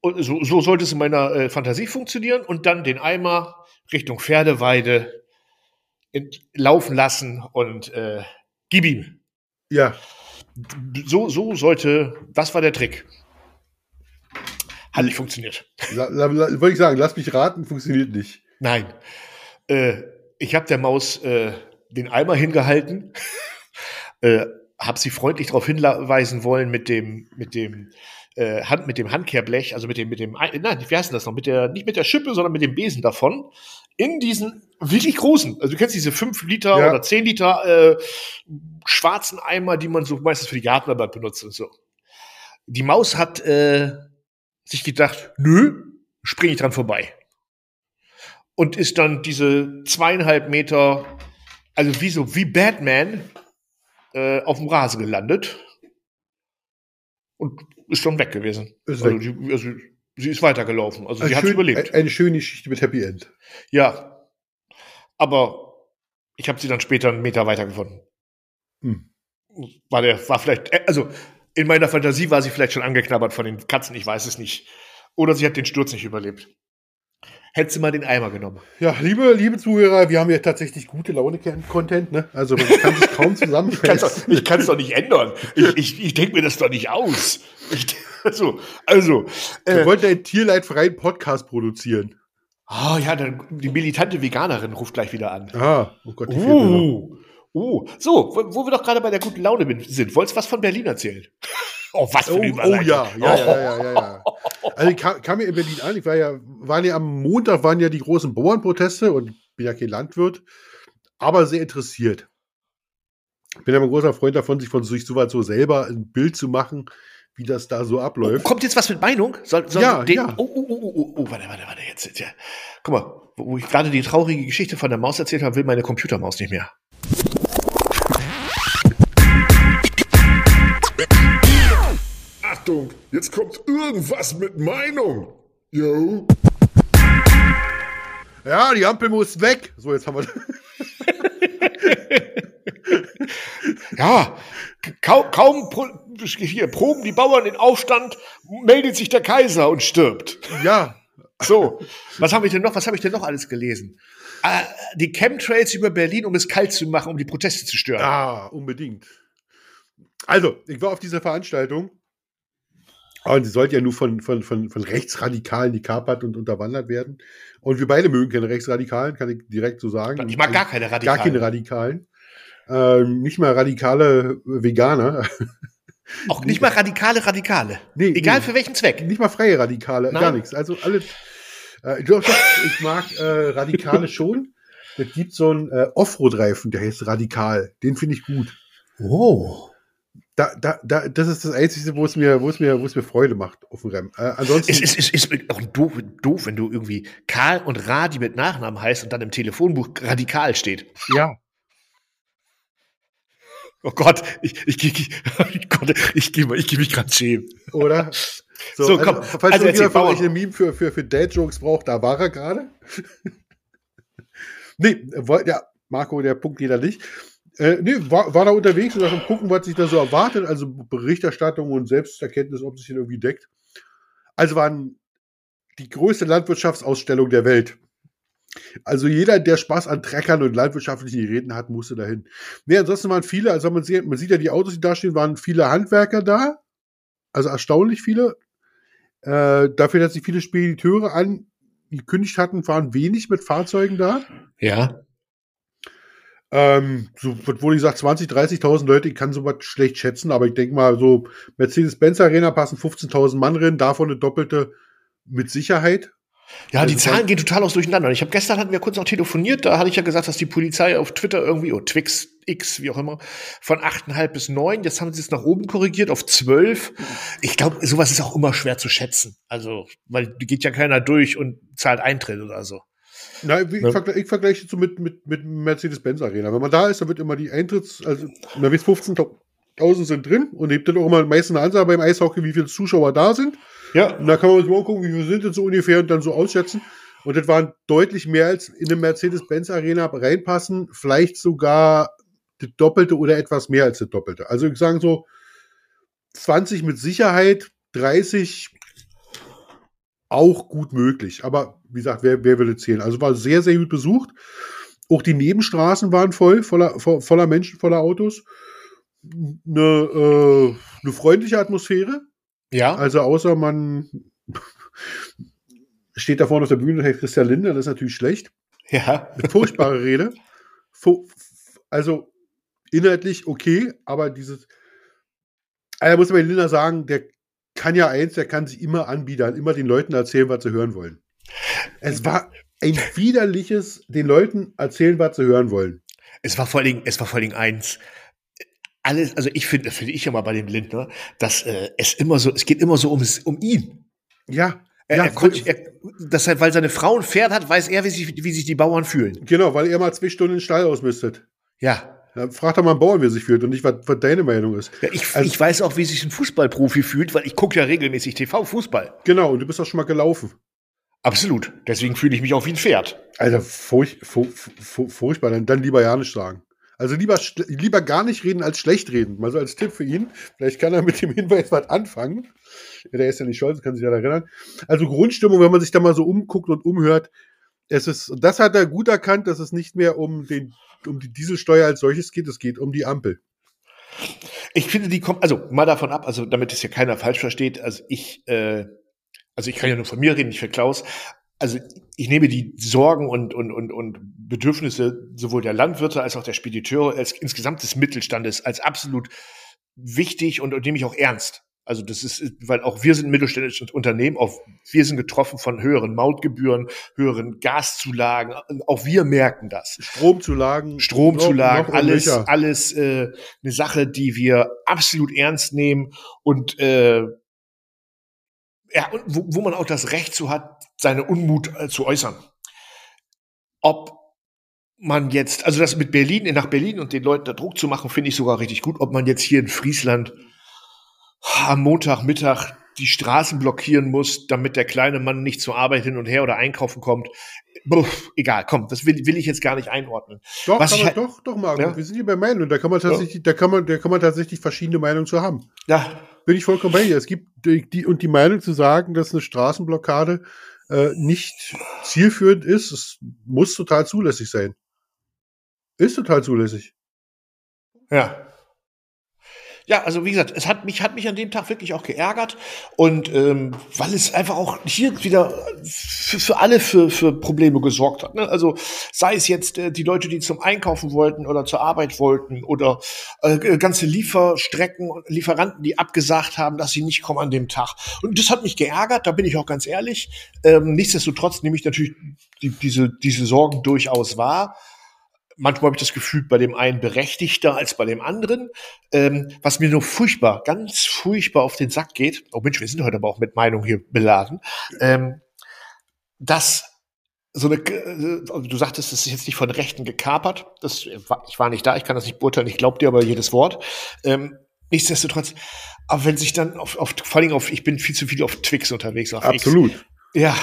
Und so, so sollte es in meiner äh, Fantasie funktionieren und dann den Eimer Richtung Pferdeweide laufen lassen und äh, gib ihm. Ja. So, so sollte, das war der Trick. Hat nicht funktioniert. Wollte ich sagen, lass mich raten, funktioniert nicht. Nein. Äh, ich habe der Maus äh, den Eimer hingehalten, <laughs> äh, habe sie freundlich darauf hinweisen wollen mit dem, mit dem äh, Hand, mit dem Handkehrblech, also mit dem, mit dem, nein, wie heißt das noch? Mit der, nicht mit der Schippe, sondern mit dem Besen davon, in diesen wirklich großen, also du kennst diese 5 Liter ja. oder 10 Liter äh, schwarzen Eimer, die man so meistens für die Gartenarbeit benutzt und so. Die Maus hat äh, sich gedacht, nö, springe ich dran vorbei. Und ist dann diese zweieinhalb Meter, also wie so, wie Batman, äh, auf dem Rasen gelandet. Und ist schon weg gewesen. Ist also, weg. Die, also, sie ist weitergelaufen. Also, also sie hat überlebt. Eine schöne Geschichte mit Happy End. Ja. Aber ich habe sie dann später einen Meter weiter gefunden. Hm. War der, war vielleicht, äh, also in meiner Fantasie war sie vielleicht schon angeknabbert von den Katzen, ich weiß es nicht. Oder sie hat den Sturz nicht überlebt. Hättest du mal den Eimer genommen. Ja, liebe, liebe Zuhörer, wir haben ja tatsächlich gute Laune-Content, ne? Also man kann sich kaum zusammenfassen. <laughs> ich kann es doch, doch, nicht ändern. Ich, ich, ich denke mir das doch nicht aus. Ich, also, also. Wir äh, wollten einen tierleidfreien Podcast produzieren. Ah, oh, ja, dann, die militante Veganerin ruft gleich wieder an. Ah, oh Gott, die uh, uh. So, wo, wo wir doch gerade bei der guten Laune sind. Wolltest du was von Berlin erzählen? Oh, was für eine oh, oh ja, ja, ja, ja, ja, ja. <laughs> Also ich kam, kam ja in Berlin an, ich war ja, waren ja am Montag waren ja die großen Bauernproteste und ich bin ja kein Landwirt, aber sehr interessiert. Ich bin ja ein großer Freund davon, sich von sich so weit so selber ein Bild zu machen, wie das da so abläuft. Oh, kommt jetzt was mit Meinung? Soll, soll ja, den, ja. Oh, oh, oh, oh, oh, warte, warte, warte, jetzt, jetzt ja. Guck mal, wo ich gerade die traurige Geschichte von der Maus erzählt habe, will meine Computermaus nicht mehr. Jetzt kommt irgendwas mit Meinung. Yo. Ja, die Ampel muss weg. So, jetzt haben wir. <laughs> ja, kaum, kaum hier, proben die Bauern den Aufstand, meldet sich der Kaiser und stirbt. Ja. So, was habe ich denn noch? Was habe ich denn noch alles gelesen? Äh, die Chemtrails über Berlin, um es kalt zu machen, um die Proteste zu stören. Ja, unbedingt. Also, ich war auf dieser Veranstaltung und sie sollte ja nur von, von, von, von Rechtsradikalen gekapert und unterwandert werden. Und wir beide mögen keine Rechtsradikalen, kann ich direkt so sagen. Ich mag gar keine Radikalen. Gar keine Radikalen. Ähm, nicht mal radikale Veganer. <laughs> Auch nicht mal radikale Radikale. Nee, Egal nee. für welchen Zweck. Nicht mal freie Radikale, Nein. gar nichts. Also alle. Äh, doch, doch, ich mag äh, Radikale <laughs> schon. Es gibt so einen äh, Offroad-Reifen, der heißt Radikal. Den finde ich gut. Oh. Da, da, da, das ist das Einzige, wo es mir, wo es mir, wo es mir Freude macht auf dem Rennen. Äh, ansonsten. Es ist, ist, ist auch doof, doof, wenn du irgendwie Karl und Radi mit Nachnamen heißt und dann im Telefonbuch radikal steht. Ja. Oh Gott, ich, ich, ich, ich, Gott, ich, ich, ich, ich mich gerade schämen. Oder? So, so komm. Also, falls also irgendjemand von euch ein Meme für, für, für Dad-Jokes braucht, da war er gerade. <laughs> nee, ja, Marco, der Punkt jeder nicht. Äh, nee, war, war da unterwegs und dann gucken, was sich da so erwartet. Also Berichterstattung und Selbsterkenntnis, ob sich irgendwie deckt. Also waren die größte Landwirtschaftsausstellung der Welt. Also jeder, der Spaß an Treckern und landwirtschaftlichen Geräten hat, musste dahin. Nee, ansonsten waren viele, also man sieht, man sieht ja die Autos, die da stehen, waren viele Handwerker da. Also erstaunlich viele. Äh, dafür, dass sich viele Spediteure angekündigt hatten, waren wenig mit Fahrzeugen da. Ja. Ähm, so wird wohl gesagt 20, 30.000 Leute, ich kann sowas schlecht schätzen, aber ich denke mal, so Mercedes-Benz Arena passen 15.000 Mann rein, davon eine doppelte mit Sicherheit. Ja, die also Zahlen gehen total aus durcheinander. Ich habe gestern hatten wir kurz noch telefoniert, da hatte ich ja gesagt, dass die Polizei auf Twitter irgendwie, oder Twix X, wie auch immer, von 8,5 bis 9, jetzt haben sie es nach oben korrigiert auf 12. Ich glaube, sowas ist auch immer schwer zu schätzen. Also, weil geht ja keiner durch und zahlt Eintritt oder so. Nein, ich, ja. vergleiche, ich vergleiche so mit, mit, mit Mercedes-Benz Arena. Wenn man da ist, dann wird immer die Eintritts, also, da wird 15.000 sind drin und hebt dann auch immer meistens eine Ansage beim Eishockey, wie viele Zuschauer da sind. Ja. Und da kann man sich mal gucken, wie viele sind denn so ungefähr und dann so ausschätzen. Und das waren deutlich mehr als in eine Mercedes-Benz Arena reinpassen, vielleicht sogar das Doppelte oder etwas mehr als das Doppelte. Also ich sage so 20 mit Sicherheit, 30 auch gut möglich. Aber wie gesagt, wer, wer will zählen? Also war sehr, sehr gut besucht. Auch die Nebenstraßen waren voll, voller, voller Menschen, voller Autos. Eine, äh, eine freundliche Atmosphäre. Ja. Also außer man <laughs> steht da vorne auf der Bühne und heißt Christian Lindner, das ist natürlich schlecht. Ja. Eine furchtbare Rede. Also inhaltlich okay, aber dieses, also muss man Lindner sagen, der kann ja eins, der kann sich immer anbiedern, immer den Leuten erzählen, was sie hören wollen. Es war ein widerliches, den Leuten erzählen, was sie hören wollen. Es war vor allem, es war vor allem eins, alles, also ich finde, finde ich immer bei dem Lindner, dass äh, es immer so, es geht immer so ums, um ihn. Ja. Er, ja, er, konnte, er, deshalb, weil seine Frau ein Pferd hat, weiß er, wie sich, wie sich die Bauern fühlen. Genau, weil er mal zwei Stunden den Stall ausmistet. Ja. Ja frag doch mal einen Bauern, wie er sich fühlt und nicht, was, was deine Meinung ist. Ja, ich, also, ich weiß auch, wie sich ein Fußballprofi fühlt, weil ich gucke ja regelmäßig TV-Fußball. Genau, und du bist auch schon mal gelaufen. Absolut. Deswegen fühle ich mich auch wie ein Pferd. Alter, furch, furch, furchtbar. Dann, dann lieber ja nicht sagen. Also lieber, lieber gar nicht reden als schlecht reden. Mal so als Tipp für ihn. Vielleicht kann er mit dem Hinweis was anfangen. Der ist ja nicht stolz, kann sich ja erinnern. Also Grundstimmung, wenn man sich da mal so umguckt und umhört, es ist, das hat er gut erkannt, dass es nicht mehr um den, um die Dieselsteuer als solches geht, es geht um die Ampel. Ich finde, die kommt, also mal davon ab, also damit es ja keiner falsch versteht, also ich, äh, also ich kann ja nur von mir reden, nicht für Klaus, also ich nehme die Sorgen und, und, und, und Bedürfnisse sowohl der Landwirte als auch der Spediteure als insgesamt des Mittelstandes als absolut wichtig und, und nehme ich auch ernst. Also das ist, weil auch wir sind mittelständisches Unternehmen, auch wir sind getroffen von höheren Mautgebühren, höheren Gaszulagen, auch wir merken das. Stromzulagen. Stromzulagen, alles, alles äh, eine Sache, die wir absolut ernst nehmen und äh, ja, und wo, wo man auch das Recht zu hat, seine Unmut äh, zu äußern. Ob man jetzt, also das mit Berlin, nach Berlin und den Leuten da Druck zu machen, finde ich sogar richtig gut. Ob man jetzt hier in Friesland am Montagmittag die Straßen blockieren muss, damit der kleine Mann nicht zur Arbeit hin und her oder einkaufen kommt. Buff, egal, komm, das will, will ich jetzt gar nicht einordnen. Doch, Was halt, doch, doch, Marco, ja? wir sind hier bei Meinungen. Da kann man tatsächlich, ja. da kann man, da kann man tatsächlich verschiedene Meinungen zu haben. Ja. Bin ich vollkommen bei dir. Es gibt die, die und die Meinung zu sagen, dass eine Straßenblockade äh, nicht zielführend ist, es muss total zulässig sein. Ist total zulässig. Ja. Ja, also wie gesagt, es hat mich, hat mich an dem Tag wirklich auch geärgert. Und ähm, weil es einfach auch hier wieder für, für alle für, für Probleme gesorgt hat. Ne? Also sei es jetzt äh, die Leute, die zum Einkaufen wollten oder zur Arbeit wollten oder äh, ganze Lieferstrecken Lieferanten, die abgesagt haben, dass sie nicht kommen an dem Tag. Und das hat mich geärgert, da bin ich auch ganz ehrlich. Ähm, nichtsdestotrotz nehme ich natürlich die, diese, diese Sorgen durchaus wahr manchmal habe ich das Gefühl, bei dem einen berechtigter als bei dem anderen. Ähm, was mir nur furchtbar, ganz furchtbar auf den Sack geht, oh Mensch, wir sind heute aber auch mit Meinung hier beladen, ähm, dass so eine, äh, du sagtest, das ist jetzt nicht von Rechten gekapert. Das, ich war nicht da, ich kann das nicht beurteilen, ich glaube dir aber jedes Wort. Ähm, nichtsdestotrotz, aber wenn sich dann auf, auf, vor allem auf, ich bin viel zu viel auf Twix unterwegs. Auf Absolut. X, ja,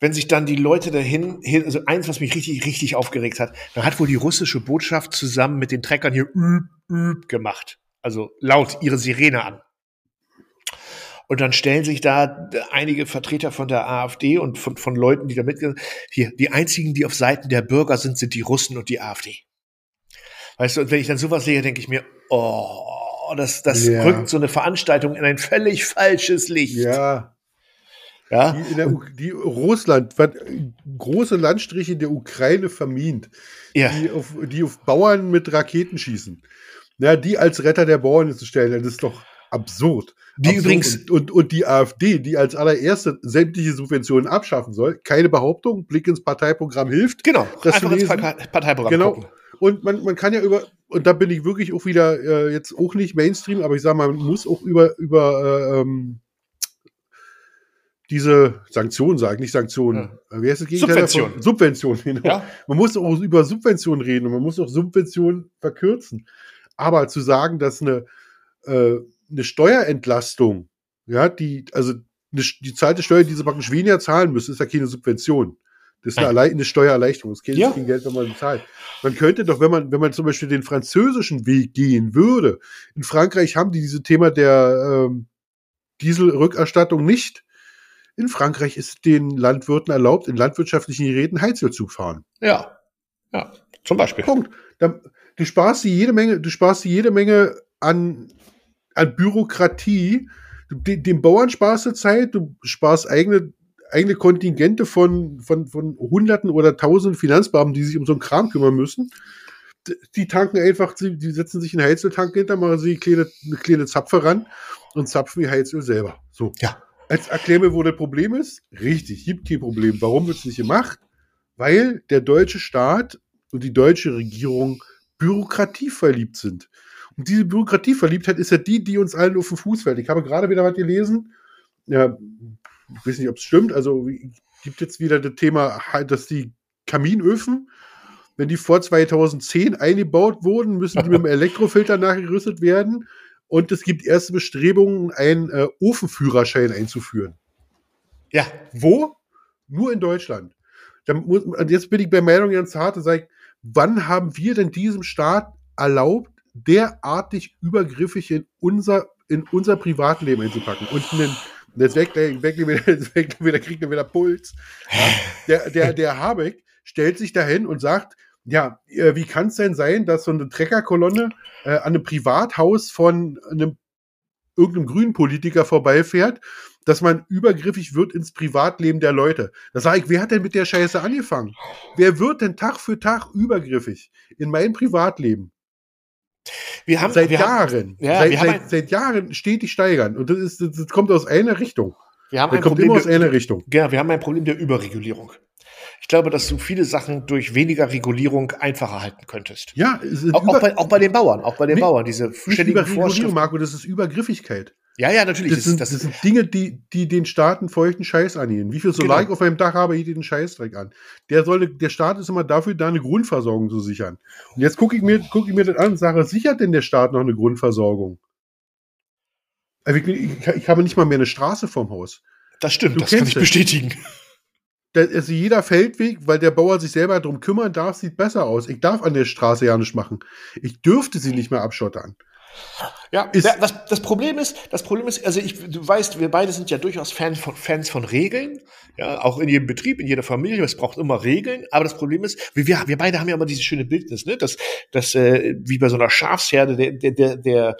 wenn sich dann die Leute dahin, also eins, was mich richtig, richtig aufgeregt hat, da hat wohl die russische Botschaft zusammen mit den Treckern hier üb, üb gemacht. Also laut ihre Sirene an. Und dann stellen sich da einige Vertreter von der AfD und von, von Leuten, die da mitgehen, hier, die einzigen, die auf Seiten der Bürger sind, sind die Russen und die AfD. Weißt du, und wenn ich dann sowas sehe, denke ich mir, oh, das, das ja. rückt so eine Veranstaltung in ein völlig falsches Licht. Ja. Ja. Die, in der, die Russland, große Landstriche der Ukraine vermint, ja. die, auf, die auf Bauern mit Raketen schießen. Ja, die als Retter der Bauern zu stellen, das ist doch absurd. Die absurd. übrigens. Und, und, und, die AfD, die als allererste sämtliche Subventionen abschaffen soll, keine Behauptung, Blick ins Parteiprogramm hilft. Genau, das einfach ins Parteiprogramm genau. gucken. Und man, man kann ja über, und da bin ich wirklich auch wieder äh, jetzt auch nicht Mainstream, aber ich sage mal, man muss auch über, über äh, ähm, diese Sanktionen sagen, nicht Sanktionen. Ja. Wie heißt das Gegenteil Subvention. Davon? Subvention, <laughs> genau. Ja. Man muss auch über Subventionen reden und man muss auch Subventionen verkürzen. Aber zu sagen, dass eine, äh, eine Steuerentlastung, ja, die, also eine, die zahlte Steuer, die sie praktisch weniger zahlen müssen, ist ja keine Subvention. Das ist eine, eine Steuererleichterung. Das geht ja. kein Geld, wenn man zahlt. Man könnte doch, wenn man, wenn man zum Beispiel den französischen Weg gehen würde, in Frankreich haben die dieses Thema der ähm, Dieselrückerstattung nicht in Frankreich ist den Landwirten erlaubt, in landwirtschaftlichen Geräten Heizöl zu fahren. Ja. Ja, zum Beispiel. Punkt. Du sparst dir jede Menge, du sparst dir jede Menge an, an Bürokratie. dem Bauern sparst du Zeit, du sparst eigene, eigene Kontingente von, von, von Hunderten oder Tausenden Finanzbeamten, die sich um so einen Kram kümmern müssen. Die tanken einfach, die setzen sich einen Heizöltank hinter, machen sie eine kleine, eine kleine Zapfe ran und zapfen ihr Heizöl selber. So. Ja. Jetzt erklär mir, wo das Problem ist. Richtig, gibt kein Problem. Warum wird es nicht gemacht? Weil der deutsche Staat und die deutsche Regierung bürokratieverliebt sind. Und diese Bürokratieverliebtheit ist ja die, die uns allen auf den Fuß fällt. Ich habe gerade wieder was gelesen. Ja, ich weiß nicht, ob es stimmt. Also gibt jetzt wieder das Thema, dass die Kaminöfen, wenn die vor 2010 eingebaut wurden, müssen die mit dem <laughs> Elektrofilter nachgerüstet werden und es gibt erste Bestrebungen, einen äh, Ofenführerschein einzuführen. Ja. Wo? Nur in Deutschland. Muss, jetzt bin ich bei Meldung ganz hart und sage, wann haben wir denn diesem Staat erlaubt, derartig übergriffig in unser, in unser Privatleben einzupacken? Und einen, jetzt weg, weg, <laughs> weg, weg, wieder, kriegt er wieder Puls. Der, der, der Habeck stellt sich dahin und sagt, ja, äh, wie kann es denn sein, dass so eine Treckerkolonne äh, an einem Privathaus von einem irgendeinem grünen Politiker vorbeifährt, dass man übergriffig wird ins Privatleben der Leute. Da sage ich, wer hat denn mit der Scheiße angefangen? Wer wird denn Tag für Tag übergriffig in mein Privatleben? Wir haben, seit wir Jahren, haben, ja, seit, seit, seit, Jahren stetig steigern. Und das, ist, das, kommt aus einer Richtung. Wir haben das ein kommt Problem immer aus einer Richtung. Ja, wir haben ein Problem der Überregulierung. Ich glaube, dass du viele Sachen durch weniger Regulierung einfacher halten könntest. Ja, auch, auch, bei, auch bei den Bauern, auch bei den nee, Bauern, diese ständigen Vorschriften. Marco, das ist Übergriffigkeit. Ja, ja, natürlich. Das, sind, das, das sind Dinge, die, die den Staaten feuchten Scheiß annehmen. Wie viel Solar genau. ich auf meinem Dach habe, ich den Scheißdreck an. Der, soll, der Staat ist immer dafür, da eine Grundversorgung zu sichern. Und jetzt gucke ich, mir, guck ich mir das an und sage, sichert denn der Staat noch eine Grundversorgung? Also ich, ich, ich habe nicht mal mehr eine Straße vorm Haus. Das stimmt, du das kann ich bestätigen also jeder Feldweg, weil der Bauer sich selber darum kümmern darf, sieht besser aus. Ich darf an der Straße ja nicht machen. Ich dürfte sie nicht mehr abschottern. Ja, ist, das, das Problem ist, das Problem ist, also ich, du weißt, wir beide sind ja durchaus Fans von, Fans von Regeln, ja, auch in jedem Betrieb, in jeder Familie, es braucht immer Regeln, aber das Problem ist, wir, wir beide haben ja immer dieses schöne Bildnis, ne, dass, dass äh, wie bei so einer Schafsherde der, der, der, der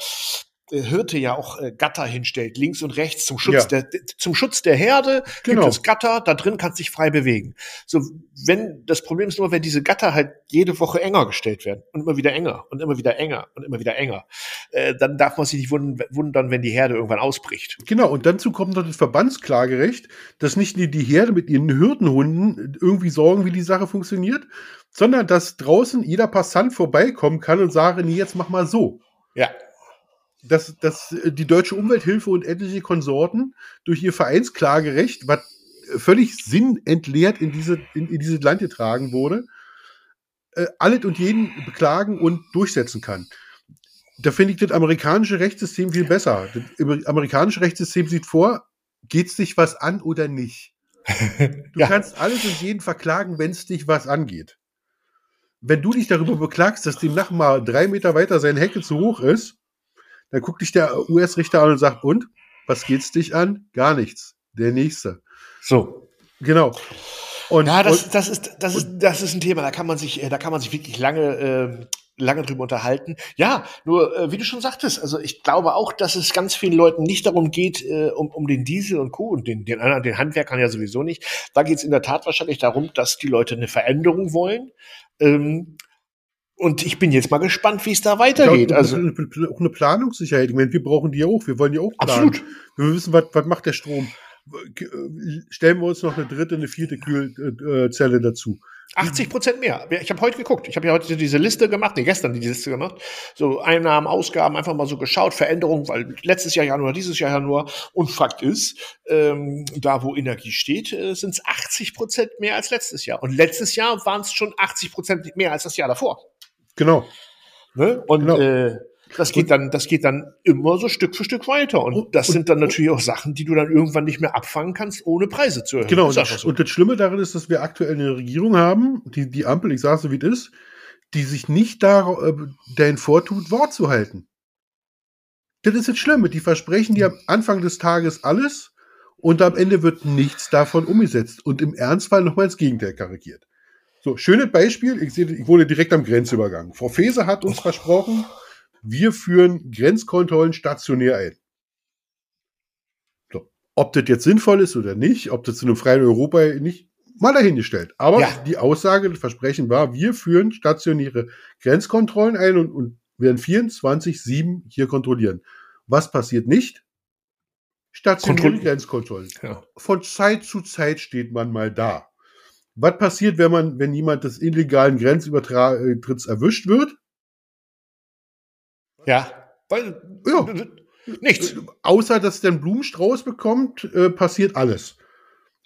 Hirte ja auch äh, Gatter hinstellt, links und rechts zum Schutz ja. der zum Schutz der Herde genau. gibt es Gatter, da drin kannst sich frei bewegen. So wenn das Problem ist nur, wenn diese Gatter halt jede Woche enger gestellt werden und immer wieder enger und immer wieder enger und immer wieder enger, äh, dann darf man sich nicht wundern, wenn die Herde irgendwann ausbricht. Genau und dazu kommt noch das Verbandsklagerecht, dass nicht nur die Herde mit ihren Hürdenhunden irgendwie sorgen, wie die Sache funktioniert, sondern dass draußen jeder Passant vorbeikommen kann und sagen, nee, jetzt mach mal so. Ja dass, dass äh, die Deutsche Umwelthilfe und etliche Konsorten durch ihr Vereinsklagerecht, was völlig sinnentleert in diese, in, in diese Land getragen wurde, äh, alles und jeden beklagen und durchsetzen kann. Da finde ich das amerikanische Rechtssystem viel besser. Das amerikanische Rechtssystem sieht vor, geht es dich was an oder nicht? <laughs> Du ja. kannst alles und jeden verklagen, wenn es dich was angeht. Wenn du dich darüber beklagst, dass dem Nachbar drei Meter weiter seine Hecke zu hoch ist, dann guckt dich der US-Richter an und sagt, und? Was geht's dich an? Gar nichts. Der nächste. So. Genau. Und, ja, das, und, das, ist, das, ist, das ist ein Thema, da kann man sich, äh, da kann man sich wirklich lange, äh, lange drüber unterhalten. Ja, nur äh, wie du schon sagtest, also ich glaube auch, dass es ganz vielen Leuten nicht darum geht, äh, um, um den Diesel und Co. und den, den den Handwerkern ja sowieso nicht. Da geht es in der Tat wahrscheinlich darum, dass die Leute eine Veränderung wollen. Ähm, und ich bin jetzt mal gespannt, wie es da weitergeht. Glaub, also auch eine Planungssicherheit. Ich meine, wir brauchen die ja auch. Wir wollen ja auch planen. Absolut. Wir wissen, was, was macht der Strom. Äh, stellen wir uns noch eine dritte, eine vierte Kühlzelle äh, dazu. 80 Prozent mehr. Ich habe heute geguckt. Ich habe ja heute diese Liste gemacht, nee, gestern die Liste gemacht. So Einnahmen, Ausgaben, einfach mal so geschaut, Veränderungen, weil letztes Jahr Januar, dieses Jahr Januar. Und Fakt ist, ähm, da wo Energie steht, äh, sind es 80 Prozent mehr als letztes Jahr. Und letztes Jahr waren es schon 80 Prozent mehr als das Jahr davor. Genau. Ne? Und genau. Äh, das geht dann, das geht dann immer so Stück für Stück weiter. Und das sind dann natürlich auch Sachen, die du dann irgendwann nicht mehr abfangen kannst, ohne Preise zu erhöhen. Genau. Und das, so. und das Schlimme daran ist, dass wir aktuell eine Regierung haben, die, die Ampel, ich sage so wie es ist, die sich nicht äh, dahin vortut, Wort zu halten. Das ist das Schlimme. Die versprechen dir am Anfang des Tages alles und am Ende wird nichts davon umgesetzt und im Ernstfall nochmal ins Gegenteil karikiert. So, schönes Beispiel. Ich, sehe, ich wohne direkt am Grenzübergang. Frau Feser hat uns versprochen, wir führen Grenzkontrollen stationär ein. So, ob das jetzt sinnvoll ist oder nicht, ob das in einem freien Europa nicht, mal dahingestellt. Aber ja. die Aussage, das Versprechen war, wir führen stationäre Grenzkontrollen ein und, und werden 24-7 hier kontrollieren. Was passiert nicht? Stationäre Kontroll Grenzkontrollen. Ja. Von Zeit zu Zeit steht man mal da. Was passiert, wenn man, wenn jemand des illegalen Grenzübertritts erwischt wird? Ja. Weil, ja. Nichts. Außer, dass der einen Blumenstrauß bekommt, äh, passiert alles.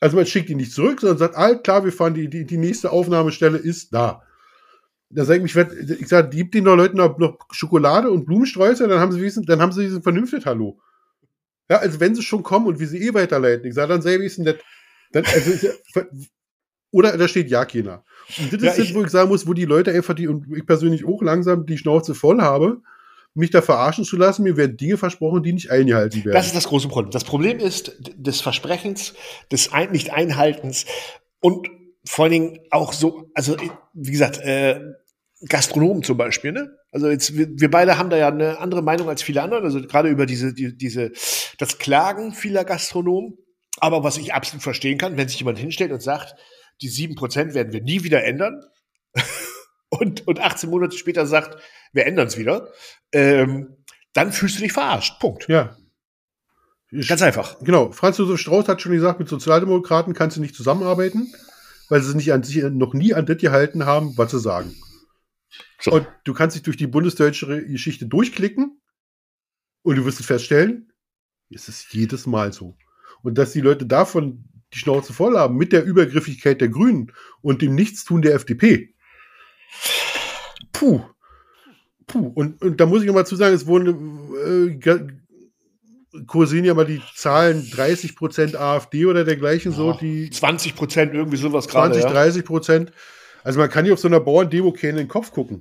Also man schickt ihn nicht zurück, sondern sagt, all klar, wir fahren, die, die, die nächste Aufnahmestelle ist da. Da sage ich, ich, ich sage, gib den Leuten noch, noch Schokolade und Blumensträuße, dann haben sie wissen, dann haben sie diesen vernünftig Hallo. Ja, also wenn sie schon kommen und wie sie eh weiterleiten, ich sage, dann selber ist nicht. Dann, also, oder da steht ja keiner. Und das ja, ist jetzt, wo ich sagen muss, wo die Leute einfach, die, und ich persönlich auch langsam die Schnauze voll habe, mich da verarschen zu lassen. Mir werden Dinge versprochen, die nicht eingehalten werden. Das ist das große Problem. Das Problem ist des Versprechens, des Ein Nicht-Einhaltens und vor allen Dingen auch so, also wie gesagt, äh, Gastronomen zum Beispiel, ne? Also jetzt, wir, wir beide haben da ja eine andere Meinung als viele andere, also gerade über diese, die, diese, das Klagen vieler Gastronomen. Aber was ich absolut verstehen kann, wenn sich jemand hinstellt und sagt, die sieben Prozent werden wir nie wieder ändern. <laughs> und, und 18 Monate später sagt, wir ändern es wieder, ähm, dann fühlst du dich verarscht. Punkt. Ja. Ganz einfach. Genau. Franz Josef Strauß hat schon gesagt, mit Sozialdemokraten kannst du nicht zusammenarbeiten, weil sie nicht an sich noch nie an das gehalten haben, was sie sagen. So. Und du kannst dich durch die bundesdeutsche Geschichte durchklicken und du wirst feststellen, es ist jedes Mal so. Und dass die Leute davon die Schnauze voll haben mit der Übergriffigkeit der Grünen und dem Nichtstun der FDP. Puh. Puh. Und, und da muss ich nochmal zu sagen, es wurden äh, kursieren ja mal die Zahlen 30% AfD oder dergleichen ja, so, die 20% irgendwie sowas gerade. 20, 30 Prozent. Also man kann ja auf so einer Bauerndemo keine in den Kopf gucken.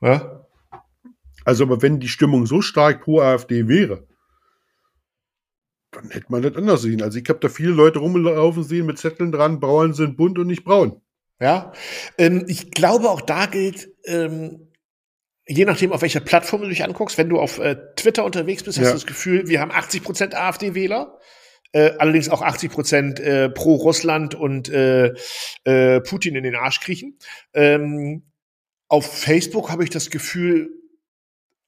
Ja. Also, aber wenn die Stimmung so stark pro AfD wäre, dann hätte man das anders sehen. Also ich habe da viele Leute rumlaufen sehen mit Zetteln dran, Bauern sind bunt und nicht braun. Ja, ähm, ich glaube auch da gilt, ähm, je nachdem, auf welcher Plattform du dich anguckst, wenn du auf äh, Twitter unterwegs bist, hast ja. du das Gefühl, wir haben 80 Prozent AfD-Wähler. Äh, allerdings auch 80 Prozent äh, pro Russland und äh, äh, Putin in den Arsch kriechen. Ähm, auf Facebook habe ich das Gefühl,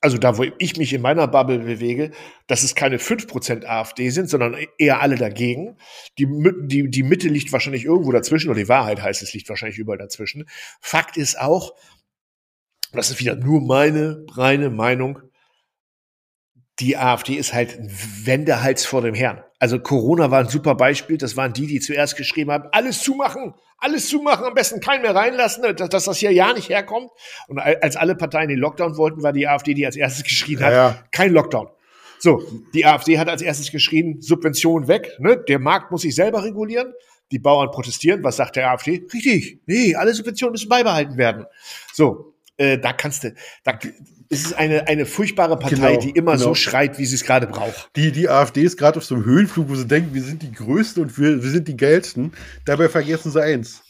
also da, wo ich mich in meiner Bubble bewege, dass es keine 5% AfD sind, sondern eher alle dagegen. Die, die, die Mitte liegt wahrscheinlich irgendwo dazwischen, oder die Wahrheit heißt, es liegt wahrscheinlich überall dazwischen. Fakt ist auch, das ist wieder nur meine reine Meinung, die AfD ist halt ein Wendehals vor dem Herrn. Also Corona war ein super Beispiel. Das waren die, die zuerst geschrieben haben, alles zumachen, alles zumachen, am besten keinen mehr reinlassen, dass, dass das hier ja nicht herkommt. Und als alle Parteien den Lockdown wollten, war die AfD, die als erstes geschrien hat, ja. kein Lockdown. So, die AfD hat als erstes geschrien, Subvention weg, ne? der Markt muss sich selber regulieren. Die Bauern protestieren. Was sagt der AfD? Richtig, nee, alle Subventionen müssen beibehalten werden. So, äh, da kannst du, da, es ist eine, eine furchtbare Partei, genau, die immer genau. so schreit, wie sie es gerade braucht. Die, die AfD ist gerade auf so einem Höhenflug, wo sie denken, wir sind die Größten und wir, wir sind die Geilsten. Dabei vergessen sie eins.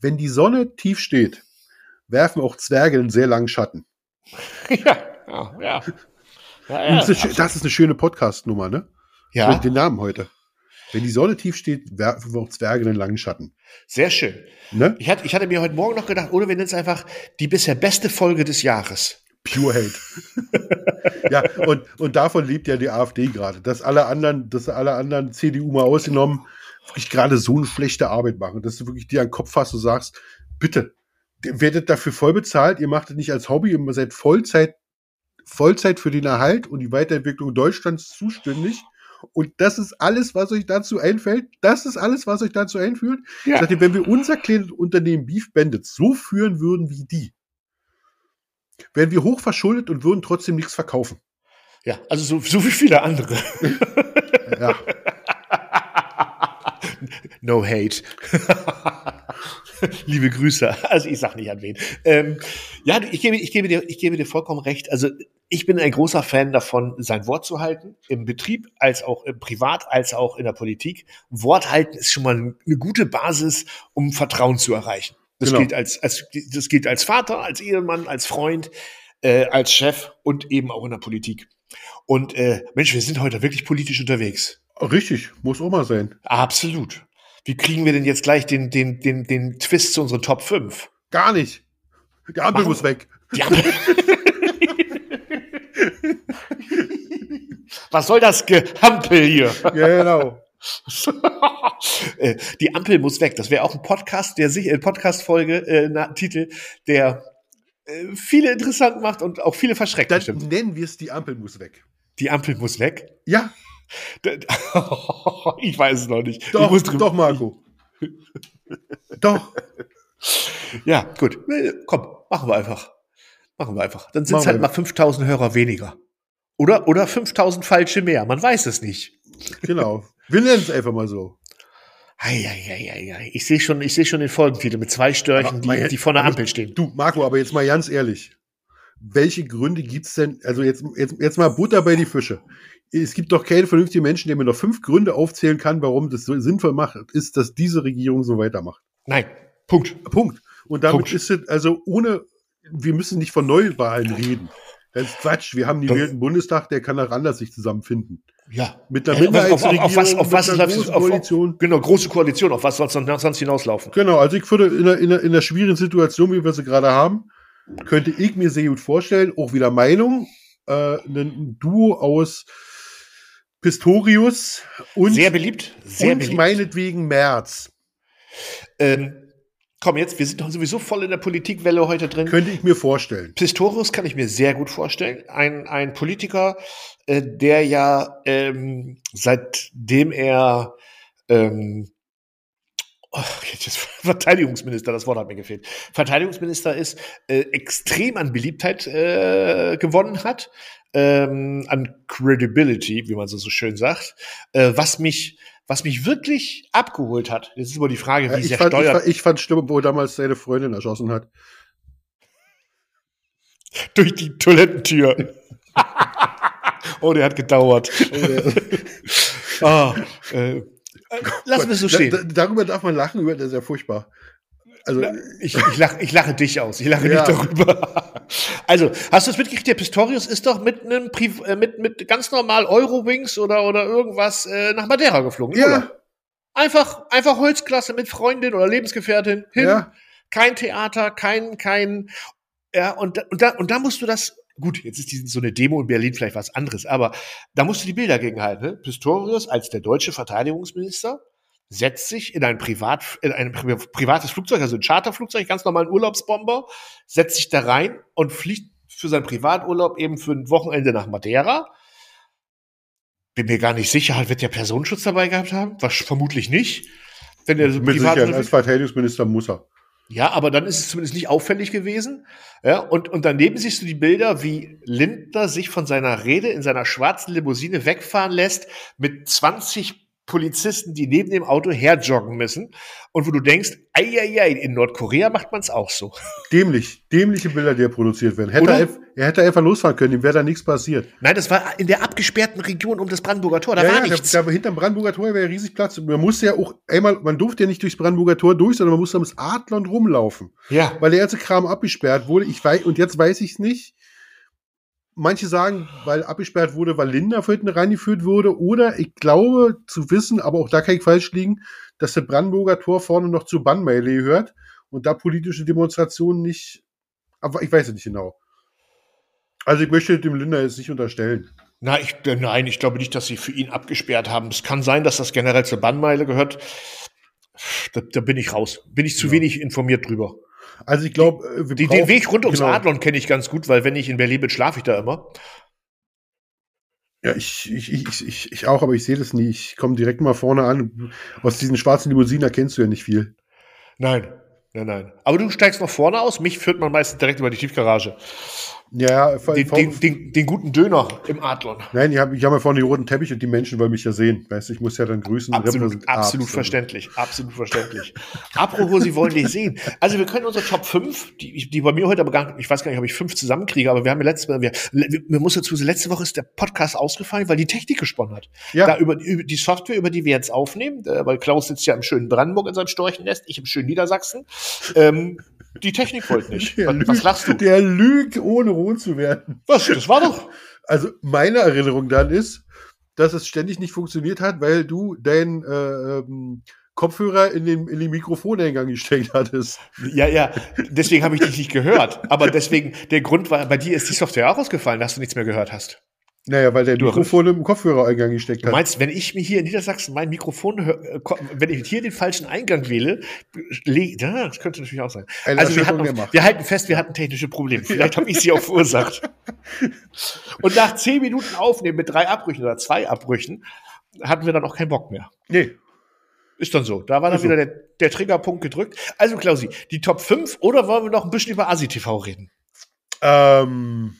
Wenn die Sonne tief steht, werfen auch Zwerge einen sehr langen Schatten. <laughs> ja, ja, ja. ja, das, ist, das, ist eine schöne Podcast-Nummer, ne? Ja. Den Namen heute. Wenn die Sonne tief steht, werfen wir auch Zwerge einen langen Schatten. Sehr schön. Ne? Ich, hatte, ich hatte mir heute Morgen noch gedacht, oder wir nennen es einfach die bisher beste Folge des Jahres. Pure Hate. <laughs> ja, und, und davon lebt ja die AfD gerade. Dass alle anderen, dass alle anderen CDU mal ausgenommen, wirklich gerade so eine schlechte Arbeit machen. Dass du wirklich dir an den Kopf hast und sagst, bitte, ihr werdet dafür voll bezahlt, ihr macht es nicht als Hobby, ihr seid Vollzeit, Vollzeit für den Erhalt und die Weiterentwicklung Deutschlands zuständig. Und das ist alles, was euch dazu einfällt. Das ist alles, was euch dazu einführt. Ja. Ich dachte, wenn wir unser kleines Unternehmen Beef Bandits so führen würden wie die, wären wir hoch verschuldet und würden trotzdem nichts verkaufen. Ja, also so, so wie viele andere. ja. <laughs> No hate. <laughs> Liebe Grüße. Also ich sag nicht an wen. Ähm, ja, ich gebe, ich, gebe dir, ich gebe dir vollkommen recht. Also ich bin ein großer Fan davon, sein Wort zu halten, im Betrieb als auch im Privat, als auch in der Politik. Wort halten ist schon mal eine gute Basis, um Vertrauen zu erreichen. Das genau. gilt als, als, das gilt als Vater, als Ehemann, als Freund, äh, als Chef und eben auch in der Politik. Und äh, Mensch, wir sind heute wirklich politisch unterwegs. Richtig, muss auch mal sein. Absolut. Wie kriegen wir denn jetzt gleich den, den, den, den Twist zu unseren Top 5? Gar nicht. Die Ampel Warum? muss weg. Die Ampel. <laughs> Was soll das Gehampel hier? Ja, genau. <laughs> Äh, die Ampel muss weg. Das wäre auch ein Podcast, der sich, äh, Podcast-Folge, äh, Titel, der äh, viele interessant macht und auch viele verschreckt. Dann bestimmt. nennen wir es Die Ampel muss weg. Die Ampel muss weg? Ja. <laughs> ich weiß es noch nicht. Doch, doch Marco. doch. <laughs> Ja, gut. Komm, machen wir einfach. Machen wir einfach. Dann sind es halt mal 5000 Hörer weniger. Oder, oder 5000 falsche mehr. Man weiß es nicht. Genau. Wir nennen es einfach mal so. Eieieiei. Ich sehe schon, ich sehe schon den Folgentitel mit zwei Störchen, die, die vor der Ampel stehen. Du, Marco, aber jetzt mal ganz ehrlich. Welche Gründe gibt's denn? Also jetzt, jetzt, jetzt mal Butter bei die Fische. Es gibt doch keine vernünftigen Menschen, der mir noch fünf Gründe aufzählen kann, warum das so sinnvoll macht, ist, dass diese Regierung so weitermacht. Nein. Punkt. Punkt. Und damit Punkt. ist es, also ohne, wir müssen nicht von Neuwahlen reden. Das ist Quatsch. Wir haben die gewählten Bundestag, der kann auch anders sich zusammenfinden. Ja. Mit der Minderheitsregierung, auf, auf, was, auf was mit großen Koalition. Genau, große Koalition. Auf was soll es sonst hinauslaufen? Genau, also ich würde in einer, in, einer, in einer schwierigen Situation, wie wir sie gerade haben, könnte ich mir sehr gut vorstellen, auch wieder Meinung, äh, ein Duo aus Pistorius und, sehr beliebt, sehr und beliebt. meinetwegen März. Ähm, Komm jetzt, wir sind doch sowieso voll in der Politikwelle heute drin. Könnte ich mir vorstellen. Pistorius kann ich mir sehr gut vorstellen. Ein, ein Politiker, äh, der ja ähm, seitdem er ähm, oh, jetzt <laughs> Verteidigungsminister, das Wort hat mir gefehlt. Verteidigungsminister ist, äh, extrem an Beliebtheit äh, gewonnen hat, ähm, an Credibility, wie man so, so schön sagt, äh, was mich was mich wirklich abgeholt hat, das ist immer die Frage, wie ja, sehr fand, steuert. Ich fand, ich fand schlimm, wo er damals seine Freundin erschossen hat. Durch die Toilettentür. <laughs> oh, der hat gedauert. oh, <laughs> äh, lassen wir es so stehen. Da, darüber darf man lachen, das ist ja furchtbar. Also, ich, ich, lache, ich lache dich aus, ich lache ja. nicht darüber. Also, hast du es mitgekriegt? Der Pistorius ist doch mit einem äh, mit, mit ganz normal Eurowings oder, oder irgendwas äh, nach Madeira geflogen. Ja. Oder? Einfach, einfach Holzklasse mit Freundin oder Lebensgefährtin hin. Ja. Kein Theater, kein, kein, ja, und, und da, und da musst du das, gut, jetzt ist die, so eine Demo in Berlin vielleicht was anderes, aber da musst du die Bilder gegenhalten. Ne? Pistorius als der deutsche Verteidigungsminister setzt sich in ein Privat, in ein privates Flugzeug, also ein Charterflugzeug, ganz normalen Urlaubsbomber, setzt sich da rein und fliegt für seinen Privaturlaub eben für ein Wochenende nach Madeira. Bin mir gar nicht sicher, halt wird der Personenschutz dabei gehabt haben? Was, vermutlich nicht. Wenn er so Mit Sicherheit, als Verteidigungsminister muss er. Ja, aber dann ist es zumindest nicht auffällig gewesen. Ja, und, und daneben siehst du die Bilder, wie Lindner sich von seiner Rede in seiner schwarzen Limousine wegfahren lässt mit 20 Polizisten, die neben dem Auto herjoggen müssen und wo du denkst, ei, in Nordkorea macht man es auch so. <laughs> Dämlich, dämliche Bilder, die er produziert werden. Hätte er, er, hätte einfach losfahren können, ihm wäre da nichts passiert. Nein, das war in der abgesperrten Region um das Brandenburger Tor, da ja, war ja, nichts. Da, da hinterm Brandenburger Tor wäre riesig Platz. Man musste ja auch einmal, man durfte ja nicht durchs Brandenburger Tor durch, sondern man musste ums Adlon rumlaufen. Ja. Weil der ganze Kram abgesperrt wurde. Ich weiß, und jetzt weiß ich es nicht manche sagen, weil abgesperrt wurde, weil Linda hinten reingeführt wurde, oder ich glaube zu wissen, aber auch da kann ich falsch liegen, dass der Brandenburger Tor vorne noch zu Bannmelee gehört und da politische Demonstrationen nicht, aber ich weiß es nicht genau. Also ich möchte dem Linda jetzt nicht unterstellen. Na, ich, nein, ich glaube nicht, dass sie für ihn abgesperrt haben. Es kann sein, dass das generell zur Bannmeile gehört. Da, da bin ich raus. Bin ich zu ja. wenig informiert drüber. Also ich glaube, äh, den Weg rund ums genau. Adlon kenne ich ganz gut, weil wenn ich in Berlin bin, schlafe ich da immer. Ja, ich, ich, ich, ich, ich auch, aber ich sehe das nie. Ich komme direkt mal vorne an. Aus diesen schwarzen Limousinen erkennst du ja nicht viel. Nein, nein, nein. Aber du steigst noch vorne aus. Mich führt man meistens direkt über die Tiefgarage. Ja, den, den, den, den, guten Döner im Adlon. Nein, ich habe ich hab ja vorne den roten Teppich und die Menschen wollen mich ja sehen. Weißt du, ich muss ja dann grüßen. Absolut, absolut verständlich. Absolut verständlich. Apropos, Sie wollen dich sehen. Also, wir können unsere Top 5, die, die bei mir heute aber gar nicht, ich weiß gar nicht, ob ich fünf zusammenkriege, aber wir haben ja letztes Mal, wir, wir muss dazu, letzte Woche ist der Podcast ausgefallen, weil die Technik gesponnen hat. Ja. Da über, über die Software, über die wir jetzt aufnehmen, äh, weil Klaus sitzt ja im schönen Brandenburg in seinem Storchennest, ich im schönen Niedersachsen. Ähm, die Technik wollte nicht. Was, lügt, was lachst du? Der lügt, ohne rot zu werden. Was? Das war doch. Also meine Erinnerung dann ist, dass es ständig nicht funktioniert hat, weil du dein äh, ähm, Kopfhörer in den, in den Mikrofoneingang gesteckt hattest. Ja, ja, deswegen habe ich dich nicht gehört. Aber deswegen, der Grund war, bei dir ist die Software auch ausgefallen, dass du nichts mehr gehört hast. Naja, weil der Mikrofon im Kopfhörereingang gesteckt hat. Du meinst, wenn ich mir hier in Niedersachsen mein Mikrofon, äh, wenn ich hier den falschen Eingang wähle, ja, das könnte natürlich auch sein. Eine also wir, hatten wir halten fest, wir hatten technische Probleme. Vielleicht habe ich sie auch verursacht. <laughs> Und nach zehn Minuten Aufnehmen mit drei Abbrüchen oder zwei Abbrüchen hatten wir dann auch keinen Bock mehr. Nee. Ist dann so. Da war dann also. wieder der, der Triggerpunkt gedrückt. Also, Klausi, die Top 5 oder wollen wir noch ein bisschen über ASI-TV reden? Ähm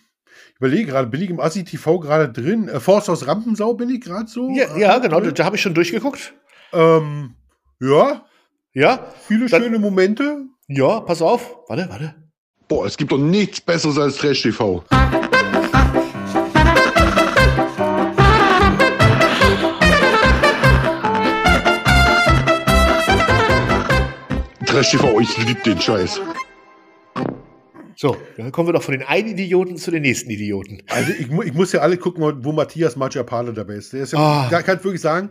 überlege gerade, bin ich im Assi TV gerade drin? Äh, Forst aus Rampensau bin ich gerade so? Ja, ja genau, da, da habe ich schon durchgeguckt. Ähm, ja. Ja. Viele dann, schöne Momente. Ja, pass auf. Warte, warte. Boah, es gibt doch nichts Besseres als Trash TV. Trash TV, ich liebe den Scheiß. So, dann kommen wir doch von den einen Idioten zu den nächsten Idioten. Also ich, ich muss ja alle gucken, wo Matthias Maciapane dabei ist. Der ist ja, oh. da kann ich wirklich sagen,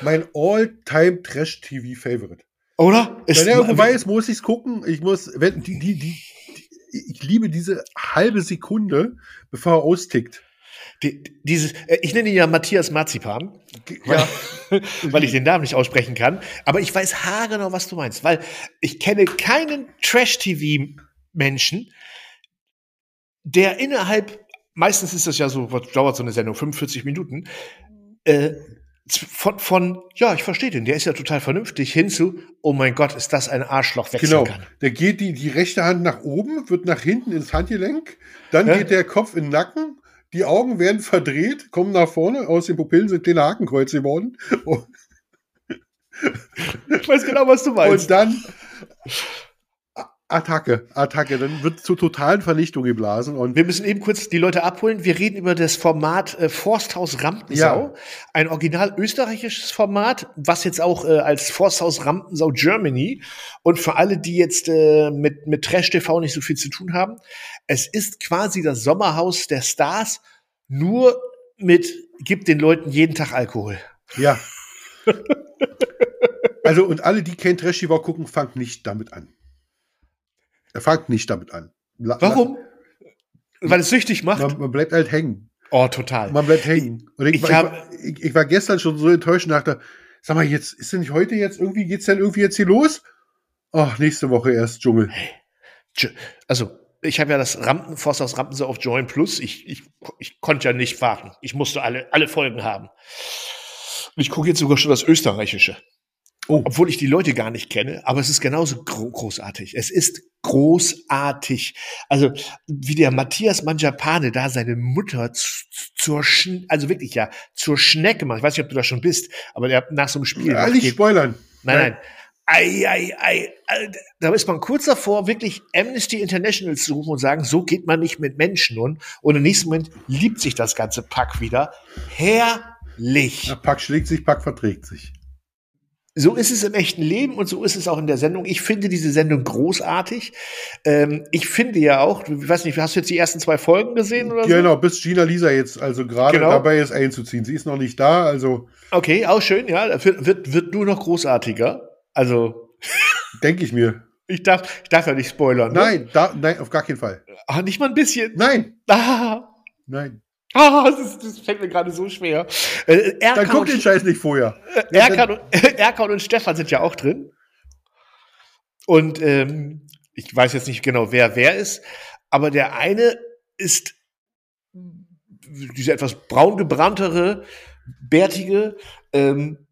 mein all-time Trash-TV-Favorite. Oder? Wenn er irgendwo weiß, muss ich es gucken. Ich muss, wenn, die, die, die, ich liebe diese halbe Sekunde, bevor er austickt. Die, dieses, äh, ich nenne ihn ja Matthias Marzipan, ja. weil, <laughs> weil ich den Namen nicht aussprechen kann. Aber ich weiß haargenau, was du meinst, weil ich kenne keinen Trash-TV Menschen, der innerhalb, meistens ist das ja so, was dauert so eine Sendung, 45 Minuten, äh, von, von, ja, ich verstehe den, der ist ja total vernünftig, hinzu, oh mein Gott, ist das ein Arschloch wechseln genau. kann. Der geht die, die rechte Hand nach oben, wird nach hinten ins Handgelenk, dann ja? geht der Kopf in den Nacken, die Augen werden verdreht, kommen nach vorne, aus den Pupillen sind kleine Hakenkreuze geworden. <laughs> ich weiß genau, was du meinst. Und dann Attacke, Attacke. Dann wird zur totalen Vernichtung geblasen. Und wir müssen eben kurz die Leute abholen. Wir reden über das Format äh, Forsthaus Rampensau. Ja. Ein original österreichisches Format, was jetzt auch äh, als Forsthaus Rampensau Germany und für alle, die jetzt äh, mit, mit Trash TV nicht so viel zu tun haben, es ist quasi das Sommerhaus der Stars, nur mit, gibt den Leuten jeden Tag Alkohol. Ja. <laughs> also, und alle, die kein Trash TV gucken, fangt nicht damit an. Er fangt nicht damit an. La Warum? Weil es süchtig macht. Man, man, bleibt halt hängen. Oh, total. Man bleibt hängen. Und ich, ich, war, ich, ich, war gestern schon so enttäuscht und dachte, sag mal, jetzt ist denn nicht heute jetzt irgendwie, geht's denn irgendwie jetzt hier los? Ach, nächste Woche erst Dschungel. Also, ich habe ja das Rampen, Forsthaus Rampensau auf Join Plus. Ich, ich, ich konnte ja nicht warten. Ich musste alle, alle Folgen haben. Und ich gucke jetzt sogar schon das Österreichische. Oh. Obwohl ich die Leute gar nicht kenne, aber es ist genauso gro großartig. Es ist großartig. Also, wie der Matthias Manjapane da seine Mutter zur, Sch also wirklich ja, zur Schnecke macht. Ich weiß nicht, ob du da schon bist, aber der nach so einem Spiel. Ja, nicht spoilern. Nein, nein. Ei, ei, ei, da ist man kurz davor, wirklich Amnesty International zu rufen und sagen, so geht man nicht mit Menschen um. Und im nächsten Moment liebt sich das ganze Pack wieder. Herrlich. Ja, Pack schlägt sich, Pack verträgt sich. So ist es im echten Leben und so ist es auch in der Sendung. Ich finde diese Sendung großartig. Ähm, ich finde ja auch, ich weiß nicht, hast du jetzt die ersten zwei Folgen gesehen oder so? Genau, bis Gina Lisa jetzt also gerade genau. dabei ist einzuziehen. Sie ist noch nicht da, also. Okay, auch schön, ja. Wird, wird, wird nur noch großartiger. Also. <laughs> Denke ich mir. Ich darf, ich darf ja nicht spoilern. Ne? Nein, da, nein, auf gar keinen Fall. Ah, nicht mal ein bisschen. Nein. <laughs> Ah. Nein. Ah, <laughs> das, das fällt mir gerade so schwer. Äh, Erkan Dann guck den Scheiß nicht vorher. Äh, Erkan, und, <laughs> Erkan und Stefan sind ja auch drin. Und ähm, ich weiß jetzt nicht genau, wer wer ist, aber der eine ist dieser etwas braun gebranntere, bärtige, ähm,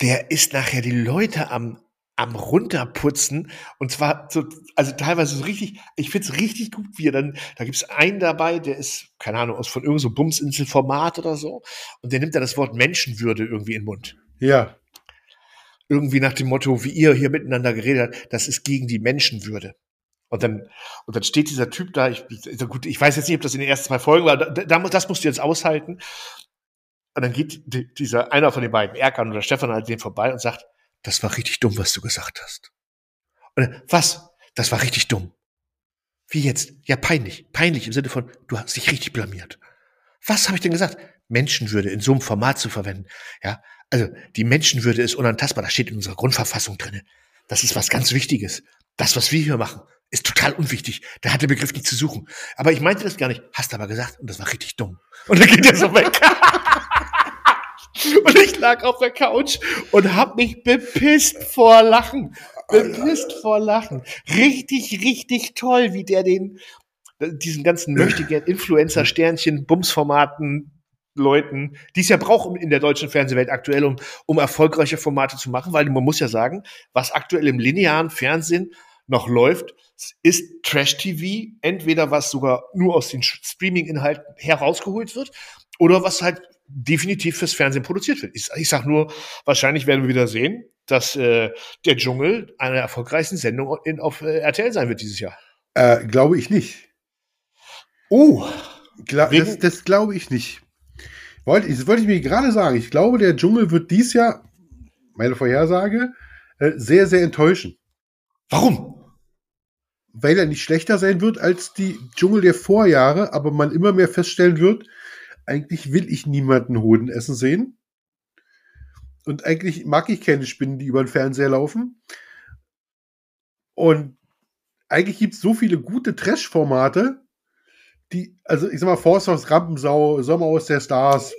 der ist nachher die Leute am am runterputzen und zwar so, also teilweise so richtig, ich find's richtig gut, wie er dann, da gibt's einen dabei, der ist, keine Ahnung, aus von irgendeinem so Bumsinselformat oder so und der nimmt da das Wort Menschenwürde irgendwie in den Mund. Ja. Irgendwie nach dem Motto, wie ihr hier miteinander geredet habt, das ist gegen die Menschenwürde. Und dann, und dann steht dieser Typ da, ich, gut, ich weiß jetzt nicht, ob das in den ersten zwei Folgen war, da, da, das musst du jetzt aushalten. Und dann geht dieser, einer von den beiden, Erkan oder Stefan, halt den vorbei und sagt, das war richtig dumm, was du gesagt hast. Und was? Das war richtig dumm. Wie jetzt? Ja, peinlich. Peinlich im Sinne von, du hast dich richtig blamiert. Was habe ich denn gesagt? Menschenwürde in so einem Format zu verwenden. Ja, also die Menschenwürde ist unantastbar. Das steht in unserer Grundverfassung drinne. Das ist was ganz Wichtiges. Das, was wir hier machen, ist total unwichtig. Da hat der Begriff nicht zu suchen. Aber ich meinte das gar nicht. Hast aber gesagt und das war richtig dumm. Und dann geht er so weg. <laughs> <laughs> Und ich lag auf der Couch und hab mich bepisst vor Lachen. Bepisst vor Lachen. Richtig, richtig toll, wie der den, diesen ganzen möchtegern Influencer-Sternchen, Bumsformaten, Leuten, die es ja braucht in der deutschen Fernsehwelt aktuell, um, um erfolgreiche Formate zu machen, weil man muss ja sagen, was aktuell im linearen Fernsehen noch läuft, ist Trash-TV, entweder was sogar nur aus den Streaming-Inhalten herausgeholt wird oder was halt definitiv fürs Fernsehen produziert wird. Ich, ich sag nur, wahrscheinlich werden wir wieder sehen, dass äh, der Dschungel eine der erfolgreichsten Sendung in, auf äh, RTL sein wird dieses Jahr. Äh, glaube ich nicht. Oh, Gla das, das glaube ich nicht. Wollte, das wollte ich mir gerade sagen. Ich glaube, der Dschungel wird dies Jahr, meine Vorhersage, äh, sehr, sehr enttäuschen. Warum? Weil er nicht schlechter sein wird als die Dschungel der Vorjahre, aber man immer mehr feststellen wird, eigentlich will ich niemanden Hoden essen sehen. Und eigentlich mag ich keine Spinnen, die über den Fernseher laufen. Und eigentlich gibt es so viele gute Trash-Formate, die, also ich sag mal, Force aus Rampensau, Sommer aus der Stars,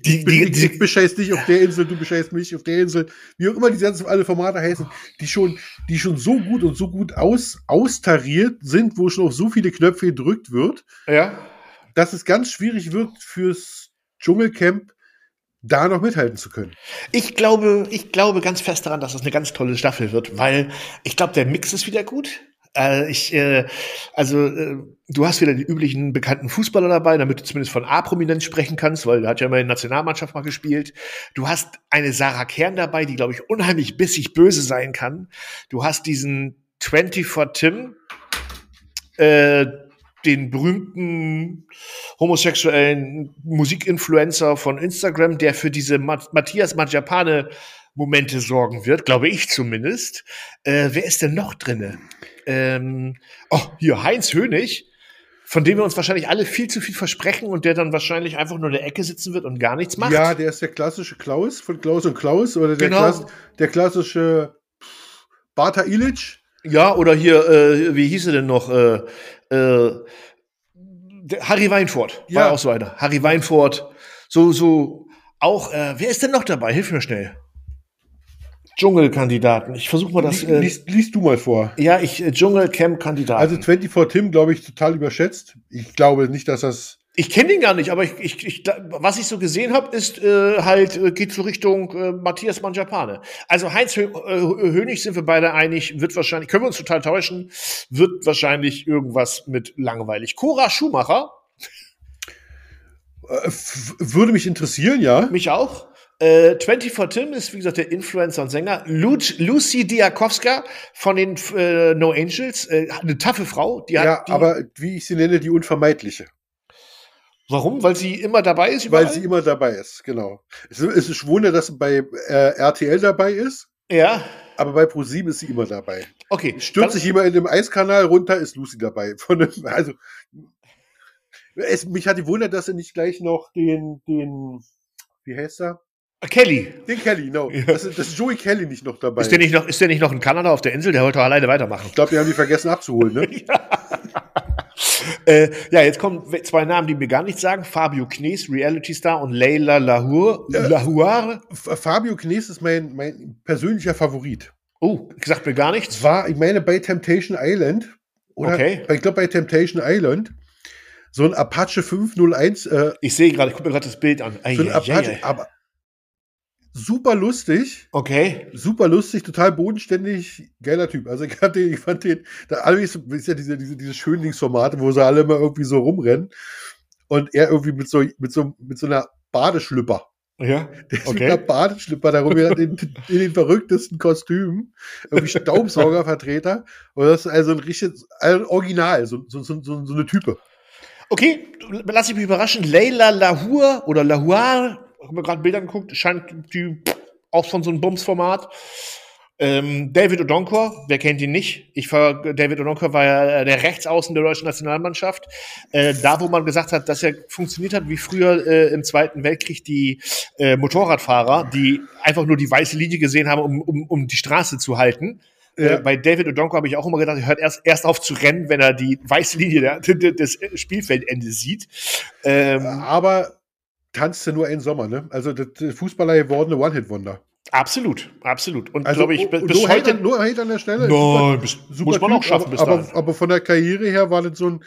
die, die, die, ich bescheiß dich auf der Insel, du bescheißt mich auf der Insel, wie auch immer die ganzen alle Formate heißen, die schon, die schon so gut und so gut aus, austariert sind, wo schon auf so viele Knöpfe gedrückt wird, ja. dass es ganz schwierig wird fürs Dschungelcamp da noch mithalten zu können. Ich glaube, ich glaube ganz fest daran, dass es eine ganz tolle Staffel wird, weil ich glaube, der Mix ist wieder gut. Äh, ich, äh, also äh, du hast wieder die üblichen bekannten Fußballer dabei, damit du zumindest von A-Prominenz sprechen kannst, weil er hat ja mal in der Nationalmannschaft mal gespielt. Du hast eine Sarah Kern dabei, die, glaube ich, unheimlich bissig böse sein kann. Du hast diesen 24 Tim, äh, den berühmten homosexuellen Musikinfluencer von Instagram, der für diese Matthias Majapane Momente sorgen wird, glaube ich zumindest. Äh, wer ist denn noch drinne? Ähm, oh, hier, Heinz Hönig, von dem wir uns wahrscheinlich alle viel zu viel versprechen und der dann wahrscheinlich einfach nur in der Ecke sitzen wird und gar nichts macht. Ja, der ist der klassische Klaus von Klaus und Klaus oder der, genau. Klass, der klassische Bata Ilic. Ja, oder hier, äh, wie hieß er denn noch? Äh, äh, Harry Weinfurt ja. war auch so einer. Harry Weinfurt, so, so, auch, äh, wer ist denn noch dabei? Hilf mir schnell. Dschungelkandidaten. Ich versuche mal das. Äh, liest, liest, du mal vor. Ja, ich äh, Dschungelcamp-Kandidaten. Also 24 Tim, glaube ich, total überschätzt. Ich glaube nicht, dass das. Ich kenne den gar nicht, aber ich, ich, ich, was ich so gesehen habe, ist äh, halt, äh, geht so Richtung äh, Matthias Manjapane. Also Heinz Hö äh, Hönig sind wir beide einig, wird wahrscheinlich, können wir uns total täuschen, wird wahrscheinlich irgendwas mit langweilig. Cora Schumacher. Äh, würde mich interessieren, ja. Mich auch. Äh, 24 Tim ist, wie gesagt, der Influencer und Sänger. Lu Lucy Diakowska von den äh, No Angels, äh, eine taffe Frau. Die ja, hat, die, aber wie ich sie nenne, die unvermeidliche. Warum? Weil sie immer dabei ist? Überall? Weil sie immer dabei ist, genau. Es, es ist Wunder, dass sie bei äh, RTL dabei ist. Ja. Aber bei ProSieben ist sie immer dabei. Okay. Stürzt sich immer in dem Eiskanal runter, ist Lucy dabei. <laughs> Von also, es, mich hat die Wunder, dass sie nicht gleich noch den, den, wie heißt er? Kelly. Den Kelly, no. Ja. Das, ist, das ist Joey Kelly nicht noch dabei. Ist der nicht noch, ist der nicht noch in Kanada auf der Insel? Der wollte doch alleine weitermachen. Ich glaube, die haben die vergessen abzuholen, ne? <laughs> ja. äh, ja, jetzt kommen zwei Namen, die mir gar nichts sagen. Fabio Knies, Reality Star und Leila Lahour. Äh, Lahour. Fabio Knies ist mein, mein persönlicher Favorit. Oh, sagt mir gar nichts. War, ich meine, bei Temptation Island. Oder okay. Ich glaube, bei Temptation Island. So ein Apache 501. Äh, ich sehe gerade, ich gucke mir gerade das Bild an. Ei, so ein Apache, ei, ei. aber super lustig. Okay. Super lustig, total bodenständig, geiler Typ. Also ich fand den, ich fand den, da alle ist ja diese, diese, diese Schönlingsformate, wo sie alle immer irgendwie so rumrennen. Und er irgendwie mit so, mit so, mit so einer Badeschlüpper. Ja. Der ist okay. mit einer Badeschlüpper darum in, in den verrücktesten Kostümen. Irgendwie Staubsaugervertreter. Und das ist also ein richtiges, ein Original, so, so, so, so eine Type. Okay, lass ich mich überraschen. Leila Lahour oder Lahour habe mir gerade Bilder geguckt, scheint die auch von so einem Bums-Format. Ähm, David Odonkor, wer kennt ihn nicht? Ich war, David Odonkor war ja der Rechtsaußen der deutschen Nationalmannschaft. Äh, da, wo man gesagt hat, dass er funktioniert hat, wie früher äh, im Zweiten Weltkrieg die äh, Motorradfahrer, die einfach nur die weiße Linie gesehen haben, um, um, um die Straße zu halten. Äh, ja. Äh, bei David Odonkor habe ich auch immer gedacht, er hört erst, erst auf zu rennen, wenn er die weiße Linie der, <laughs> des Spielfeldendes sieht. Ähm, Aber tanzt du nur einen Sommer, ne? Also der Fußballer gewordene One-Hit-Wonder. Absolut, absolut. Und also, glaube ich, bis nur heute Hate, nur Hate an der Stelle. Nein, super, super muss man typ, auch schaffen. Bis aber, aber von der Karriere her war das so ein.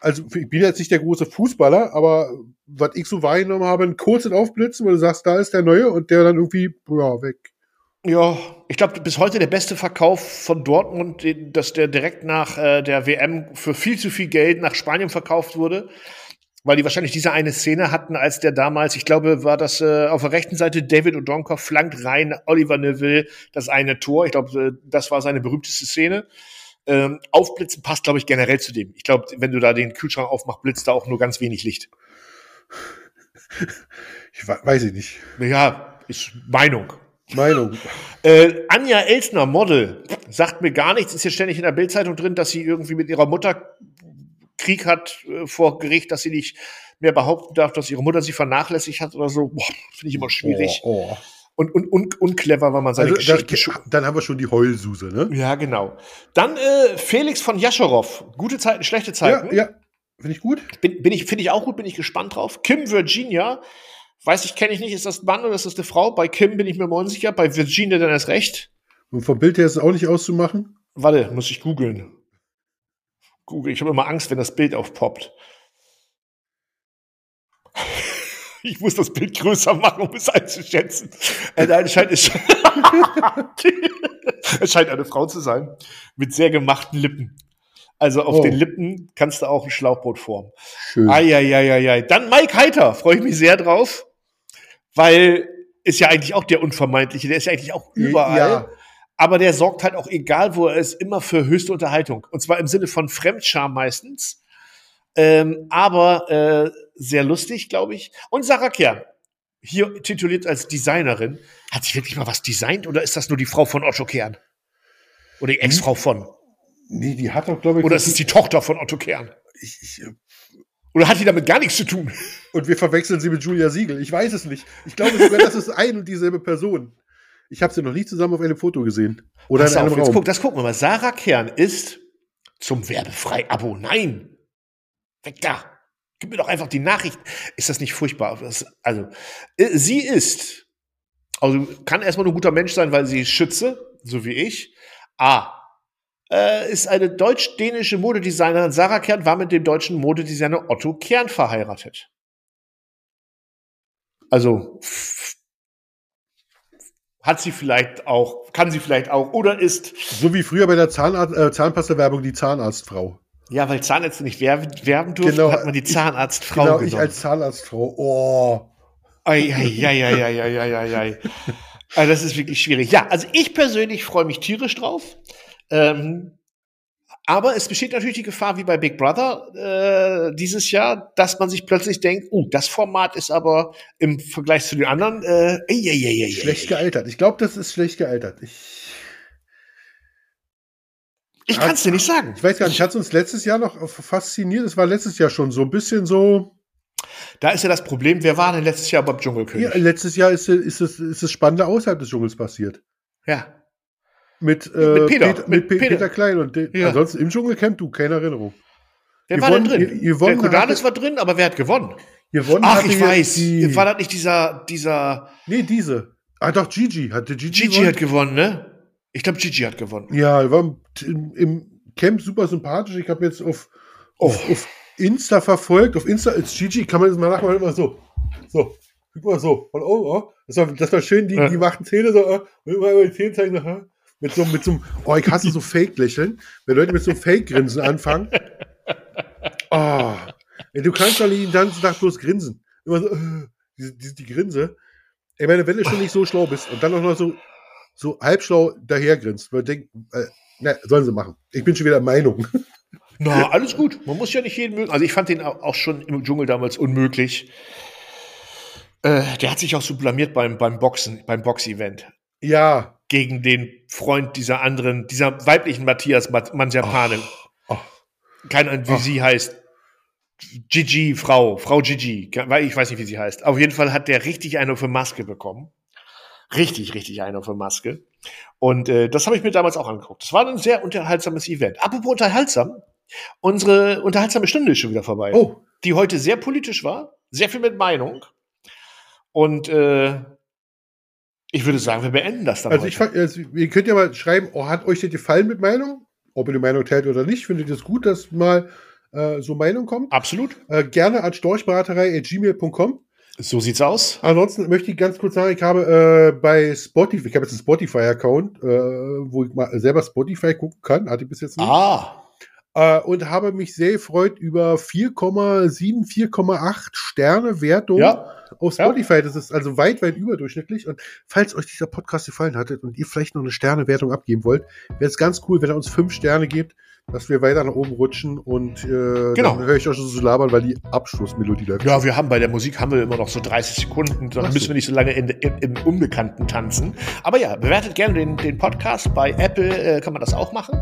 Also ich bin jetzt nicht der große Fußballer, aber was ich so wahrgenommen habe, ein kurzes Aufblitzen, wo du sagst, da ist der Neue und der dann irgendwie ja, weg. Ja, ich glaube, bis heute der beste Verkauf von Dortmund, dass der direkt nach äh, der WM für viel zu viel Geld nach Spanien verkauft wurde weil die wahrscheinlich diese eine Szene hatten, als der damals, ich glaube, war das äh, auf der rechten Seite David O'Donker flankt rein, Oliver Neville, das eine Tor. Ich glaube, äh, das war seine berühmteste Szene. Ähm, aufblitzen passt, glaube ich, generell zu dem. Ich glaube, wenn du da den Kühlschrank aufmachst, blitzt da auch nur ganz wenig Licht. <laughs> Ich weiß ich nicht. Ja, ist Meinung. Meinung. <laughs> Äh, Anja Elsner, Model, sagt mir gar nichts, ist hier ständig in der Bildzeitung drin, dass sie irgendwie mit ihrer Mutter Krieg hat äh, vor Gericht, dass sie nicht mehr behaupten darf, dass ihre Mutter sie vernachlässigt hat oder so. Finde ich immer schwierig. Oh, oh. Und, und, und unclever, weil man seine also, Geschichte da, Dann haben wir schon die Heulsuse, ne? Ja, genau. Dann äh, Felix von Jascharow. Gute Zeiten, schlechte Zeiten. Ja, ja. Finde ich gut. Bin, bin ich, finde ich auch gut, bin ich gespannt drauf. Kim Virginia. Weiß ich, kenne ich nicht. Ist das ein Mann oder ist das eine Frau? Bei Kim bin ich mir mal unsicher. Bei Virginia dann erst recht. Und vom Bild her ist es auch nicht auszumachen? Warte, muss ich googeln. Google. Ich habe immer Angst, wenn das Bild aufpoppt. Ich muss das Bild größer machen, um es einzuschätzen. Äh, es scheint, <laughs> es scheint eine Frau zu sein mit sehr gemachten Lippen. Also auf oh. den Lippen kannst du auch ein Schlauchboot formen. Schön. Eieieiei. Dann Mike Heiter, freue ich mich sehr drauf, weil ist ja eigentlich auch der Unvermeidliche, der ist ja eigentlich auch überall. Ja. Aber der sorgt halt auch, egal wo er ist, immer für höchste Unterhaltung. Und zwar im Sinne von Fremdscham meistens. Ähm, aber äh, sehr lustig, glaube ich. Und Sarah Kern, hier tituliert als Designerin, hat sie wirklich mal was designt oder ist das nur die Frau von Otto Kern? Oder die Ex-Frau von? Nee, die hat doch, glaube ich. Oder ist es die Tochter von Otto Kern? Ich, ich, äh, Oder hat die damit gar nichts zu tun? Und wir verwechseln sie mit Julia Siegel. Ich weiß es nicht. Ich glaube sogar, das ist ein und dieselbe Person. Ich habe sie noch nie zusammen auf einem Foto gesehen. Oder Pass in einem auf, Raum. Guck, das gucken wir mal. Sarah Kern ist zum werbefrei Abo. Nein. Weg da. Gib mir doch einfach die Nachricht. Ist das nicht furchtbar? also, äh, sie ist, also kann erstmal ein guter Mensch sein, weil sie Schütze, so wie ich. A äh, ist eine deutsch-dänische Modedesignerin. Sarah Kern war mit dem deutschen Modedesigner Otto Kern verheiratet. Also hat sie vielleicht auch, kann sie vielleicht auch oder ist. So wie früher bei der Zahnarzt, äh, Zahnpasta-Werbung die Zahnarztfrau. Ja, weil Zahnärzte nicht werben, werben durften, genau, hat man die Zahnarztfrau genau, genommen. ich als Zahnarztfrau. Oh. Ei, ei, ei, ei, ei, ei, ei, ei. Also das ist wirklich schwierig. Ja, also ich persönlich freue mich tierisch drauf. Ähm, aber es besteht natürlich die Gefahr, wie bei Big Brother äh, dieses Jahr, dass man sich plötzlich denkt, uh, das Format ist aber im Vergleich zu den anderen äh, äh, äh, äh, schlecht gealtert. Ich glaube, das ist schlecht gealtert. Ich, ich kann es dir nicht sagen. Ich weiß gar nicht, hat uns letztes Jahr noch fasziniert? Es war letztes Jahr schon so ein bisschen so. Da ist ja das Problem, wer war denn letztes Jahr beim Dschungelkönig? Ja, letztes Jahr ist, ist, es, ist es Spannende außerhalb des Dschungels passiert. Ja. Mit, äh, mit, Peter, Peter, mit, Peter. Peter Klein und den, ja. ansonsten im Dschungelcamp, du, keine Erinnerung. Wer war denn drin? Yvonne der Kodanis war drin, aber wer hat gewonnen? Yvonne Ach, ich weiß. Die, war das nicht dieser, dieser. Nee, diese. Ah, doch, Gigi. Hatte Gigi Gigi gewonnen? hat gewonnen, ne? Ich glaube, Gigi hat gewonnen. Ja, er war im, im Camp super sympathisch. Ich habe jetzt auf, auf, oh. auf, Insta verfolgt. Auf Insta ist Gigi, kann man das mal nachmachen, immer so. So. Guck mal so. Von oben, oh. Das war, das war schön, die, ja. die machten Zähne so, oh. und immer über die Zähne zeigen, so, mit so, mit so oh, ich hasse so Fake-Lächeln. Wenn Leute mit so Fake-Grinsen anfangen. Oh, du kannst doch nicht den ganzen Tag bloß grinsen. Immer so, äh, die, die, die Grinse. Ich meine, wenn du schon nicht so schlau bist und dann auch noch so, so halbschlau dahergrinst, weil denk, äh, na, sollen sie machen. Ich bin schon wieder Meinung. Na, alles gut. Man muss ja nicht jeden mögen. Also ich fand den auch schon im Dschungel damals unmöglich. Äh, der hat sich auch so blamiert beim, beim Boxen, beim Box-Event. Ja, gegen den Freund dieser anderen, dieser weiblichen Matthias Manjapane. Oh, oh. Keine Ahnung, wie oh. sie heißt. Gigi, Frau, Frau Gigi. Ich weiß nicht, wie sie heißt. Auf jeden Fall hat der richtig eine für Maske bekommen. Richtig, richtig eine für Maske. Und äh, das habe ich mir damals auch angeguckt. Das war ein sehr unterhaltsames Event. Apropos unterhaltsam, unsere unterhaltsame Stunde ist schon wieder vorbei. Oh. Die heute sehr politisch war, sehr viel mit Meinung. Und äh, ich würde sagen, wir beenden das dann. Also, ich, also ihr könnt ja mal schreiben, oh, hat euch das gefallen mit Meinung? Ob ihr die Meinung teilt oder nicht. Findet ihr es gut, dass mal äh, so Meinung kommt? Absolut. Äh, gerne at storchberaterei.gmail.com. So sieht's aus. Ansonsten möchte ich ganz kurz sagen, ich habe äh, bei Spotify, ich habe jetzt einen Spotify-Account, äh, wo ich mal selber Spotify gucken kann, hatte ich bis jetzt nicht. Ah. Äh, und habe mich sehr gefreut über 4,7, 4,8 Sterne Wertung. Ja auf Spotify. Ja. Das ist also weit, weit überdurchschnittlich. Und falls euch dieser Podcast gefallen hat und ihr vielleicht noch eine Sternewertung abgeben wollt, wäre es ganz cool, wenn ihr uns fünf Sterne gebt, dass wir weiter nach oben rutschen und äh, genau. dann höre ich euch schon so labern, weil die Abschlussmelodie läuft. Ja, wir haben bei der Musik haben wir immer noch so 30 Sekunden, dann Ach müssen so. wir nicht so lange in, in, im Unbekannten tanzen. Aber ja, bewertet gerne den, den Podcast. Bei Apple äh, kann man das auch machen.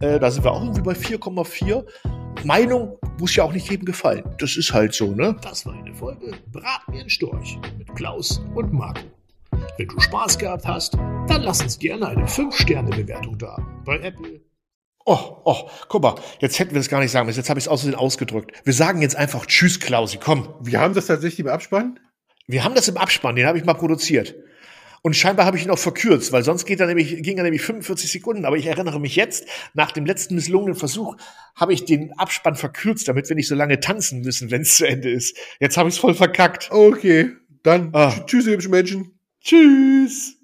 Äh, da sind wir auch irgendwie bei 4,4. Meinung muss ja auch nicht jedem gefallen. Das ist halt so, ne? Das war eine Folge Brat mir einen Storch mit Klaus und Marco. Wenn du Spaß gehabt hast, dann lass uns gerne eine 5-Sterne-Bewertung da. Bei Apple. Oh, oh, guck mal, jetzt hätten wir das gar nicht sagen müssen. Jetzt habe ich es außerdem ausgedrückt. Wir sagen jetzt einfach Tschüss, Klausi, komm. Wir haben das tatsächlich im Abspann? Wir haben das im Abspann, den habe ich mal produziert. Und scheinbar habe ich ihn auch verkürzt, weil sonst geht er nämlich, ging er nämlich 45 Sekunden. Aber ich erinnere mich jetzt, nach dem letzten misslungenen Versuch, habe ich den Abspann verkürzt, damit wir nicht so lange tanzen müssen, wenn es zu Ende ist. Jetzt habe ich es voll verkackt. Okay, dann ah. tschüss, ihr Menschen. Tschüss.